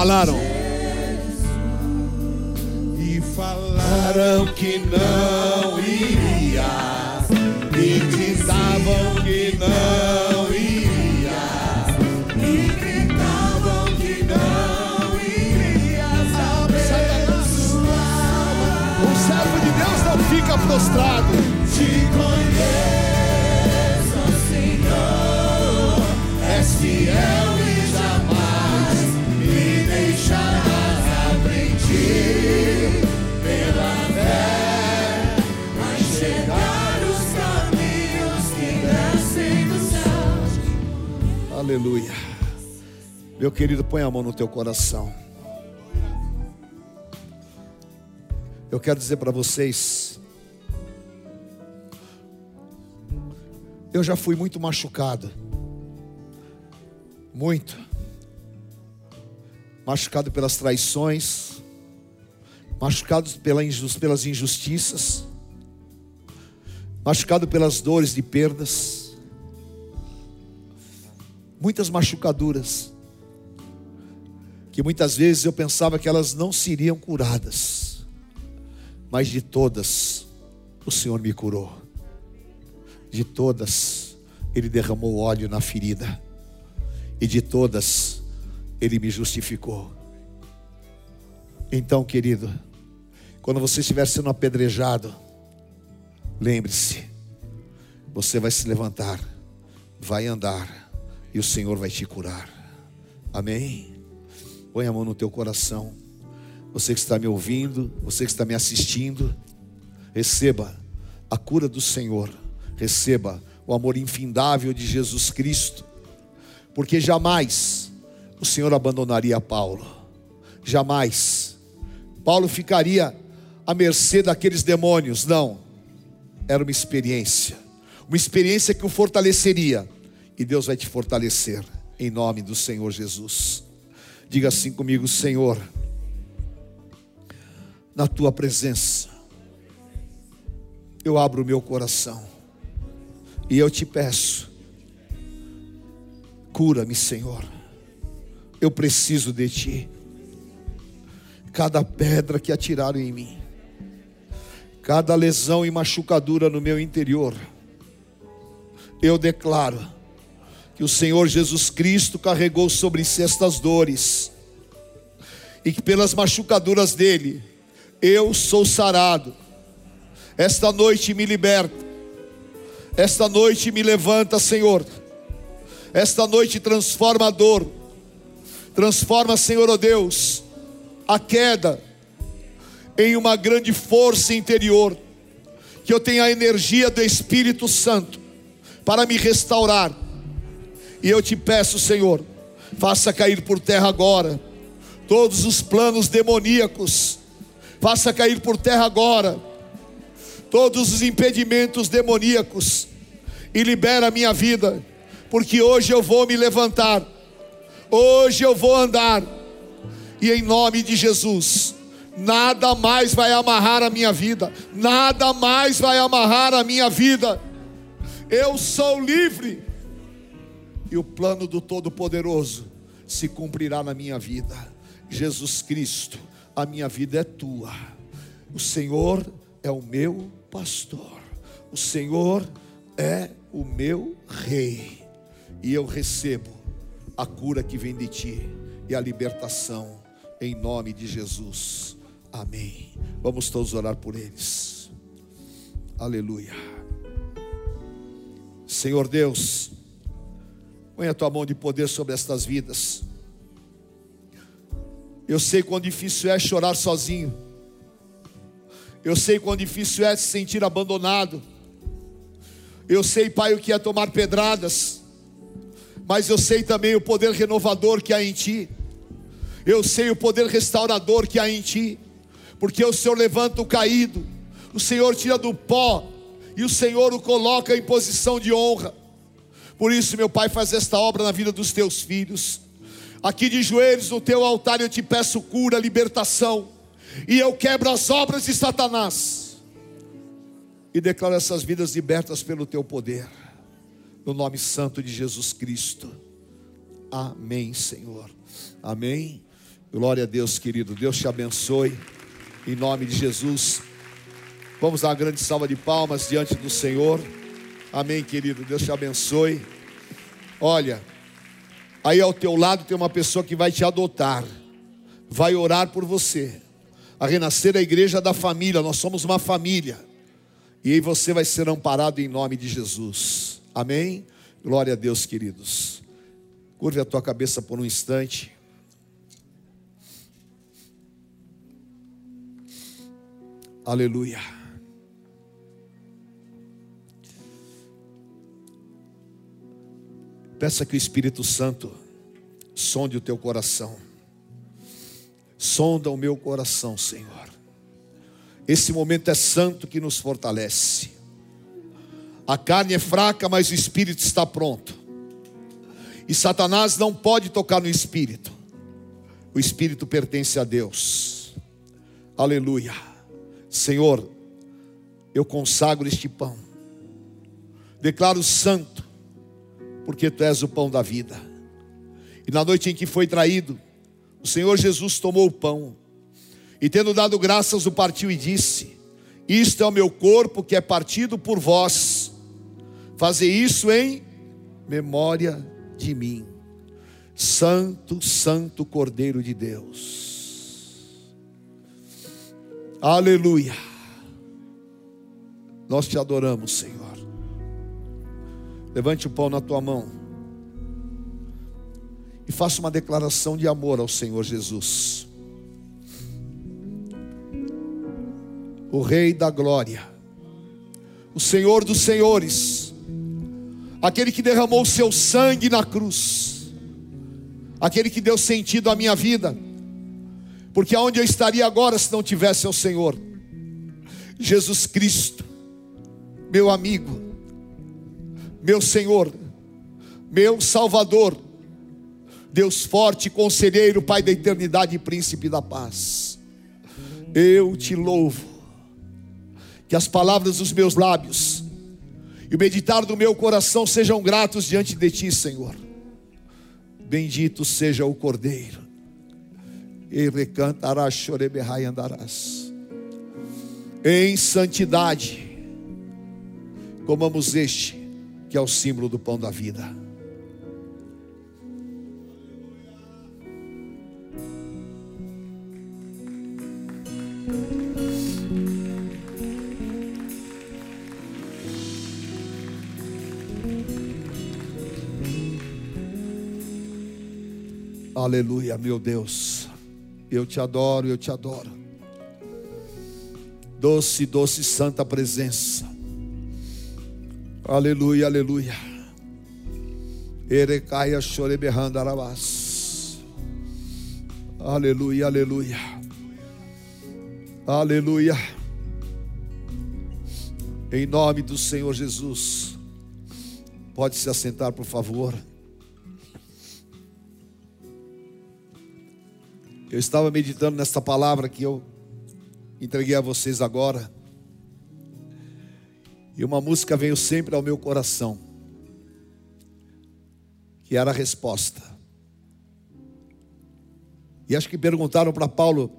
Jesus. No teu coração. Eu quero dizer para vocês. Eu já fui muito machucado. Muito. Machucado pelas traições. Machucado pela pelas injustiças. Machucado pelas dores de perdas. Muitas machucaduras. Que muitas vezes eu pensava que elas não seriam curadas. Mas de todas, o Senhor me curou. De todas, Ele derramou óleo na ferida. E de todas, Ele me justificou. Então, querido, quando você estiver sendo apedrejado, lembre-se, você vai se levantar, vai andar, e o Senhor vai te curar. Amém? Põe a mão no teu coração. Você que está me ouvindo, você que está me assistindo, receba a cura do Senhor, receba o amor infindável de Jesus Cristo, porque jamais o Senhor abandonaria Paulo, jamais Paulo ficaria à mercê daqueles demônios, não, era uma experiência, uma experiência que o fortaleceria, e Deus vai te fortalecer, em nome do Senhor Jesus. Diga assim comigo, Senhor na tua presença. Eu abro meu coração e eu te peço, cura-me, Senhor. Eu preciso de ti. Cada pedra que atiraram em mim, cada lesão e machucadura no meu interior, eu declaro que o Senhor Jesus Cristo carregou sobre si estas dores e que pelas machucaduras dele eu sou sarado. Esta noite me liberta. Esta noite me levanta, Senhor. Esta noite transforma a dor. Transforma, Senhor, oh Deus, a queda em uma grande força interior. Que eu tenha a energia do Espírito Santo para me restaurar. E eu te peço, Senhor, Faça cair por terra agora todos os planos demoníacos. Faça cair por terra agora todos os impedimentos demoníacos e libera a minha vida, porque hoje eu vou me levantar. Hoje eu vou andar. E em nome de Jesus, nada mais vai amarrar a minha vida, nada mais vai amarrar a minha vida. Eu sou livre. E o plano do Todo-Poderoso se cumprirá na minha vida. Jesus Cristo, a minha vida é tua. O Senhor é o meu pastor. O Senhor é o meu rei. E eu recebo a cura que vem de ti e a libertação em nome de Jesus. Amém. Vamos todos orar por eles. Aleluia. Senhor Deus, põe a tua mão de poder sobre estas vidas. Eu sei quão difícil é chorar sozinho. Eu sei quão difícil é se sentir abandonado. Eu sei, Pai, o que é tomar pedradas. Mas eu sei também o poder renovador que há em Ti. Eu sei o poder restaurador que há em Ti. Porque o Senhor levanta o caído. O Senhor tira do pó. E o Senhor o coloca em posição de honra. Por isso, meu Pai, faz esta obra na vida dos Teus filhos. Aqui de joelhos no teu altar eu te peço cura, libertação. E eu quebro as obras de Satanás. E declaro essas vidas libertas pelo teu poder. No nome santo de Jesus Cristo. Amém, Senhor. Amém. Glória a Deus, querido. Deus te abençoe. Em nome de Jesus. Vamos dar uma grande salva de palmas diante do Senhor. Amém, querido. Deus te abençoe. Olha. Aí ao teu lado tem uma pessoa que vai te adotar, vai orar por você. A renascer a igreja da família, nós somos uma família. E aí você vai ser amparado em nome de Jesus. Amém? Glória a Deus, queridos. Curve a tua cabeça por um instante. Aleluia. Peça que o Espírito Santo sonde o teu coração. Sonda o meu coração, Senhor. Esse momento é santo que nos fortalece. A carne é fraca, mas o espírito está pronto. E Satanás não pode tocar no espírito. O espírito pertence a Deus. Aleluia. Senhor, eu consagro este pão. Declaro santo porque tu és o pão da vida. E na noite em que foi traído, o Senhor Jesus tomou o pão e, tendo dado graças, o partiu e disse: Isto é o meu corpo que é partido por vós. Fazer isso em memória de mim. Santo, Santo Cordeiro de Deus. Aleluia. Nós te adoramos, Senhor. Levante o pão na tua mão. E faça uma declaração de amor ao Senhor Jesus. O Rei da Glória. O Senhor dos Senhores. Aquele que derramou seu sangue na cruz. Aquele que deu sentido à minha vida. Porque aonde eu estaria agora se não tivesse o Senhor? Jesus Cristo, meu amigo meu Senhor, meu Salvador, Deus forte, conselheiro, Pai da eternidade e príncipe da paz. Eu te louvo, que as palavras dos meus lábios e o meditar do meu coração sejam gratos diante de ti, Senhor. Bendito seja o Cordeiro, e recantarás, choreberrai andarás, em santidade, comamos este que é o símbolo do pão da vida. Aleluia, meu Deus. Eu te adoro, eu te adoro. Doce, doce, santa presença. Aleluia, aleluia. Erecaia choreberrando arabás. Aleluia, aleluia. Aleluia. Em nome do Senhor Jesus. Pode se assentar, por favor. Eu estava meditando nesta palavra que eu entreguei a vocês agora. E uma música veio sempre ao meu coração, que era a resposta. E acho que perguntaram para Paulo: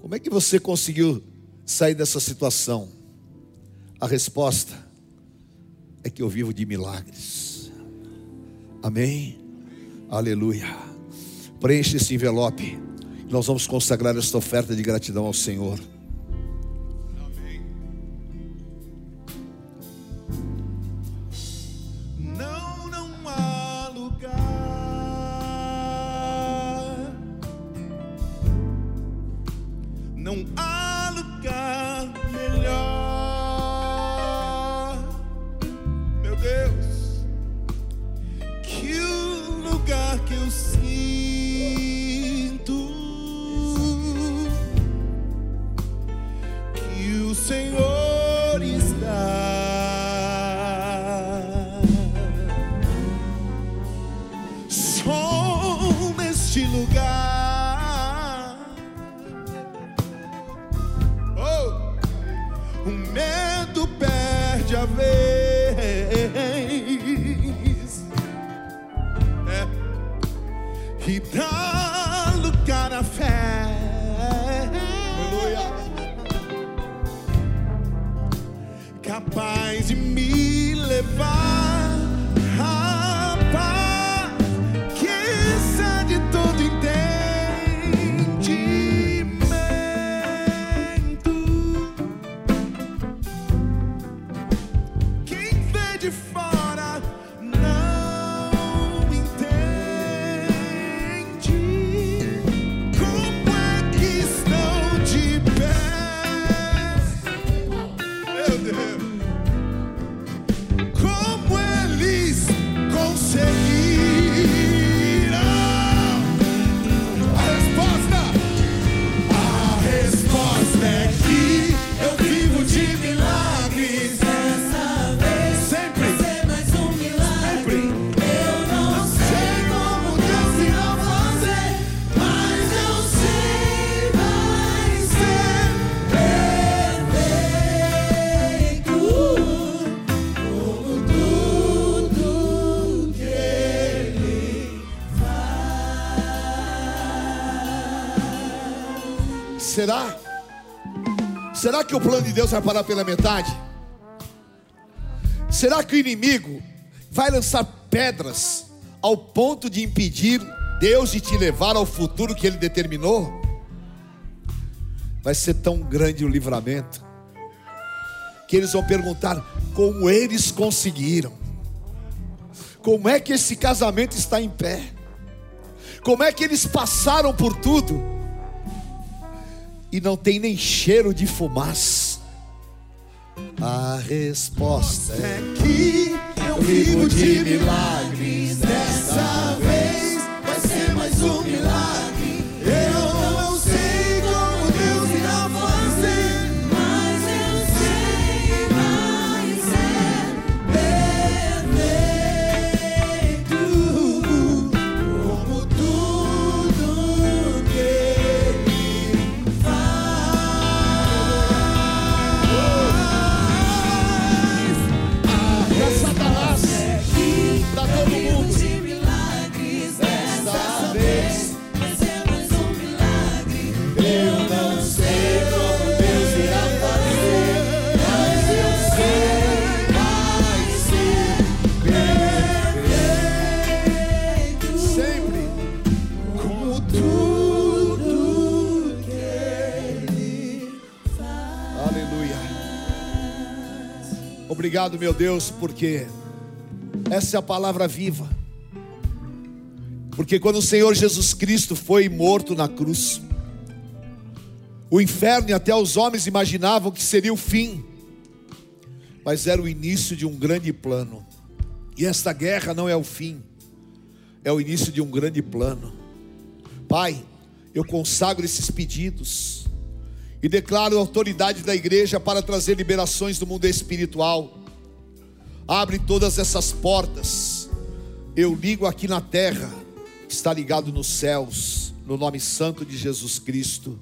como é que você conseguiu sair dessa situação? A resposta é que eu vivo de milagres. Amém? Aleluia. Preencha esse envelope. Nós vamos consagrar esta oferta de gratidão ao Senhor. Não que o plano de Deus vai parar pela metade? Será que o inimigo vai lançar pedras ao ponto de impedir Deus de te levar ao futuro que Ele determinou? Vai ser tão grande o livramento que eles vão perguntar como eles conseguiram, como é que esse casamento está em pé, como é que eles passaram por tudo e não tem nem cheiro de fumaça. A resposta é que eu vivo de milagres. Dessa vez vai ser mais um milagre. Obrigado, meu Deus, porque essa é a palavra viva. Porque quando o Senhor Jesus Cristo foi morto na cruz, o inferno e até os homens imaginavam que seria o fim, mas era o início de um grande plano. E esta guerra não é o fim, é o início de um grande plano. Pai, Eu consagro esses pedidos e declaro a autoridade da igreja para trazer liberações do mundo espiritual. Abre todas essas portas. Eu ligo aqui na terra, está ligado nos céus, no nome santo de Jesus Cristo.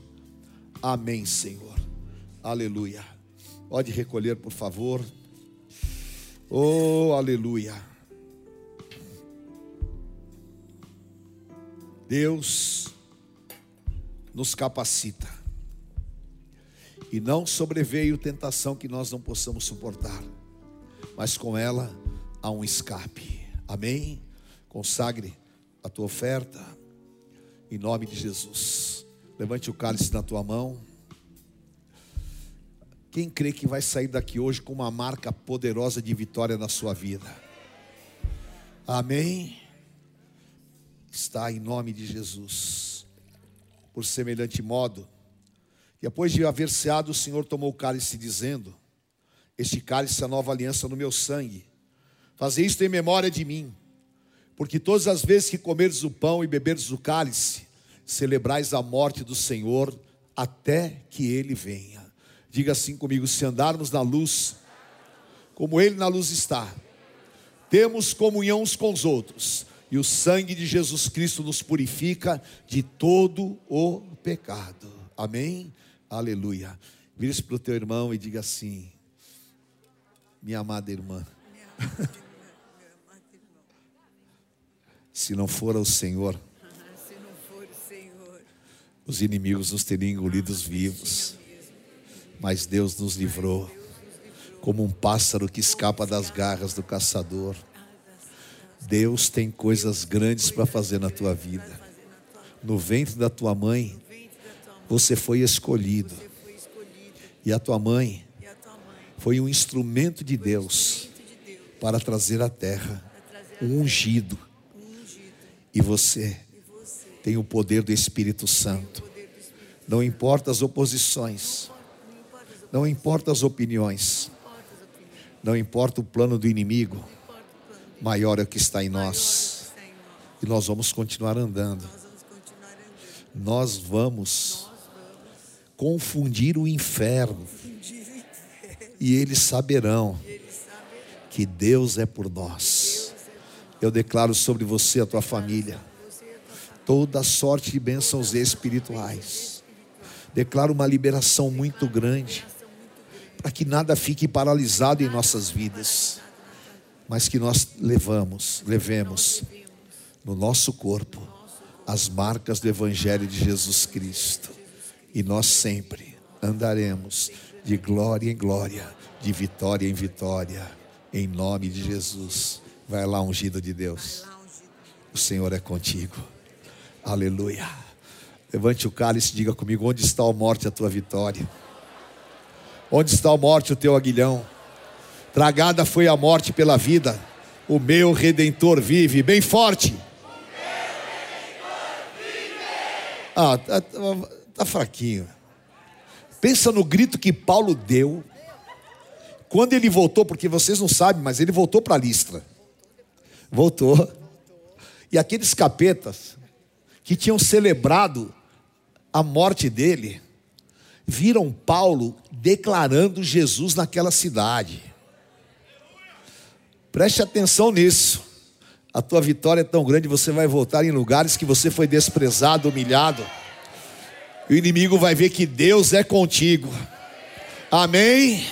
Amém, Senhor. Aleluia. Pode recolher, por favor. Oh, aleluia. Deus nos capacita. E não sobreveio tentação que nós não possamos suportar, mas com ela há um escape. Amém? Consagre a tua oferta em nome de Jesus. Levante o cálice na tua mão. Quem crê que vai sair daqui hoje com uma marca poderosa de vitória na sua vida? Amém? Está em nome de Jesus. Por semelhante modo, depois de haver ceado, o Senhor tomou o cálice, dizendo: Este cálice é a nova aliança no meu sangue. Fazei isto em memória de mim, porque todas as vezes que comerdes o pão e beberdes o cálice, celebrais a morte do Senhor até que ele venha. Diga assim comigo: se andarmos na luz, como ele na luz está, temos comunhão uns com os outros, e o sangue de Jesus Cristo nos purifica de todo o pecado. Amém? Aleluia. Vire-se para o teu irmão e diga assim: Minha amada irmã. Se não for o Senhor, Se não for o Senhor, os inimigos nos teriam engolidos vivos. Mas Deus nos livrou, como um pássaro que escapa das garras do caçador. Deus tem coisas grandes para fazer na tua vida. No ventre da tua mãe, você foi escolhido. E a tua mãe foi um instrumento de Deus de Deus para trazer à terra um ungido. E você tem o poder do Espírito Santo. Não importa as oposições, não importa as opiniões, não importa o plano do inimigo, maior é o que está em nós E nós vamos continuar andando. nós vamos continuar andando Nós vamos confundir o inferno. E eles saberão que Deus é por nós. Eu declaro sobre você e a tua família toda sorte de bênçãos espirituais. Declaro uma liberação muito grande, para que nada fique paralisado em nossas vidas, mas que nós levamos, levemos no nosso corpo as marcas do Evangelho de Jesus Cristo, e nós sempre andaremos de glória em glória, de vitória em vitória, em nome de Jesus. Vai lá, ungido de Deus. O Senhor é contigo. Aleluia. Levante o cálice e diga comigo: onde está a morte, a tua vitória? Onde está a morte, o teu aguilhão? Tragada foi a morte pela vida, o meu redentor vive, bem forte. Ah, tá, tá- tá fraquinho. Pensa no grito que Paulo deu quando ele voltou, porque vocês não sabem, mas ele voltou para Listra. Voltou. E aqueles capetas que tinham celebrado a morte dele, viram Paulo declarando Jesus naquela cidade. Preste atenção nisso. A tua vitória é tão grande, você vai voltar em lugares que você foi desprezado, humilhado. O inimigo vai ver que Deus é contigo. Amém?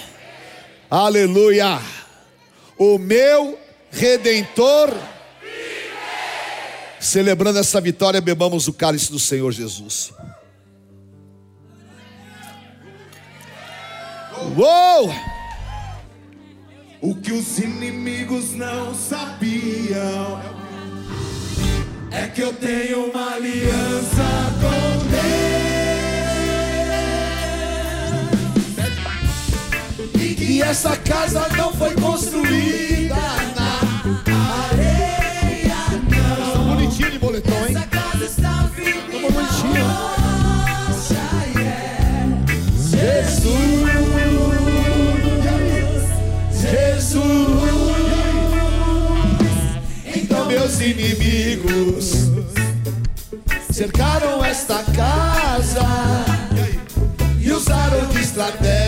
Aleluia. O meu redentor Celebrando essa vitória, bebamos o cálice do Senhor Jesus. Uou! O que os inimigos não sabiam é que eu tenho uma aliança com Deus. essa casa não foi construída na areia, não. Estou é bonitinho de boletom, hein? Essa casa está viva Estou. Rocha. Jesus, Jesus. Então meus inimigos cercaram esta casa e usaram de estratégia.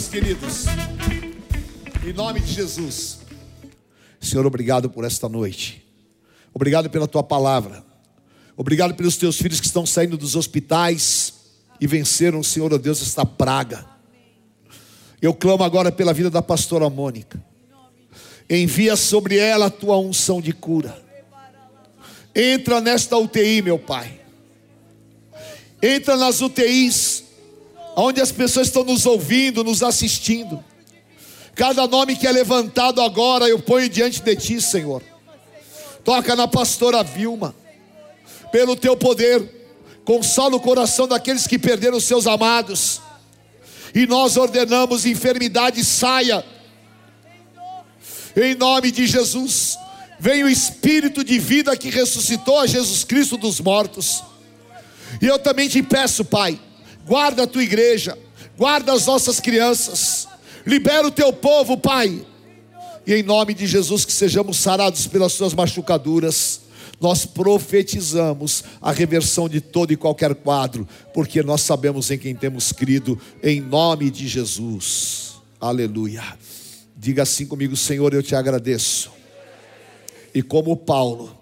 Deus, queridos. Em nome de Jesus. Senhor, obrigado por esta noite. Obrigado pela tua palavra. Obrigado pelos teus filhos que estão saindo dos hospitais e venceram, Senhor, oh Deus, esta praga. Eu clamo agora pela vida da pastora Mônica. Envia sobre ela a tua unção de cura. Entra nesta UTI, meu Pai. Entra nas UTIs, onde as pessoas estão nos ouvindo, nos assistindo. Cada nome que é levantado agora, eu ponho diante de Ti, Senhor. Toca na pastora Vilma, pelo Teu poder, consola o coração daqueles que perderam seus amados. E nós ordenamos: enfermidade saia, em nome de Jesus. Vem o Espírito de vida que ressuscitou a Jesus Cristo dos mortos. E eu também te peço, Pai, guarda a tua igreja, guarda as nossas crianças, libera o teu povo, Pai. E em nome de Jesus, que sejamos sarados pelas suas machucaduras. Nós profetizamos a reversão de todo e qualquer quadro, porque nós sabemos em quem temos crido, em nome de Jesus. Aleluia. Diga assim comigo, Senhor, eu te agradeço. E como Paulo,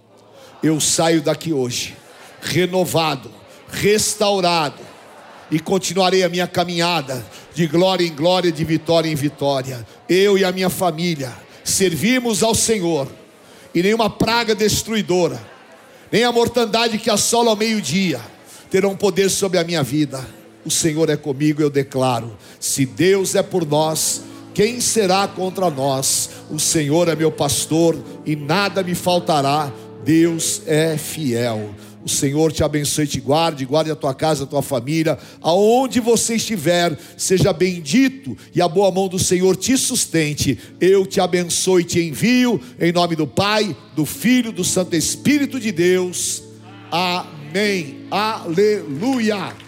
eu saio daqui hoje, renovado, restaurado, e continuarei a minha caminhada de glória em glória, de vitória em vitória. Eu e a minha família servimos ao Senhor, e nenhuma praga destruidora, nem a mortandade que assola ao meio-dia, terão poder sobre a minha vida. O Senhor é comigo, eu declaro: se Deus é por nós, quem será contra nós? O Senhor é meu pastor e nada me faltará. Deus é fiel. O Senhor te abençoe e te guarde, guarde a tua casa, a tua família, aonde você estiver, seja bendito e a boa mão do Senhor te sustente. Eu te abençoe e te envio, em nome do Pai, do Filho, do Santo Espírito de Deus. Amém. Aleluia.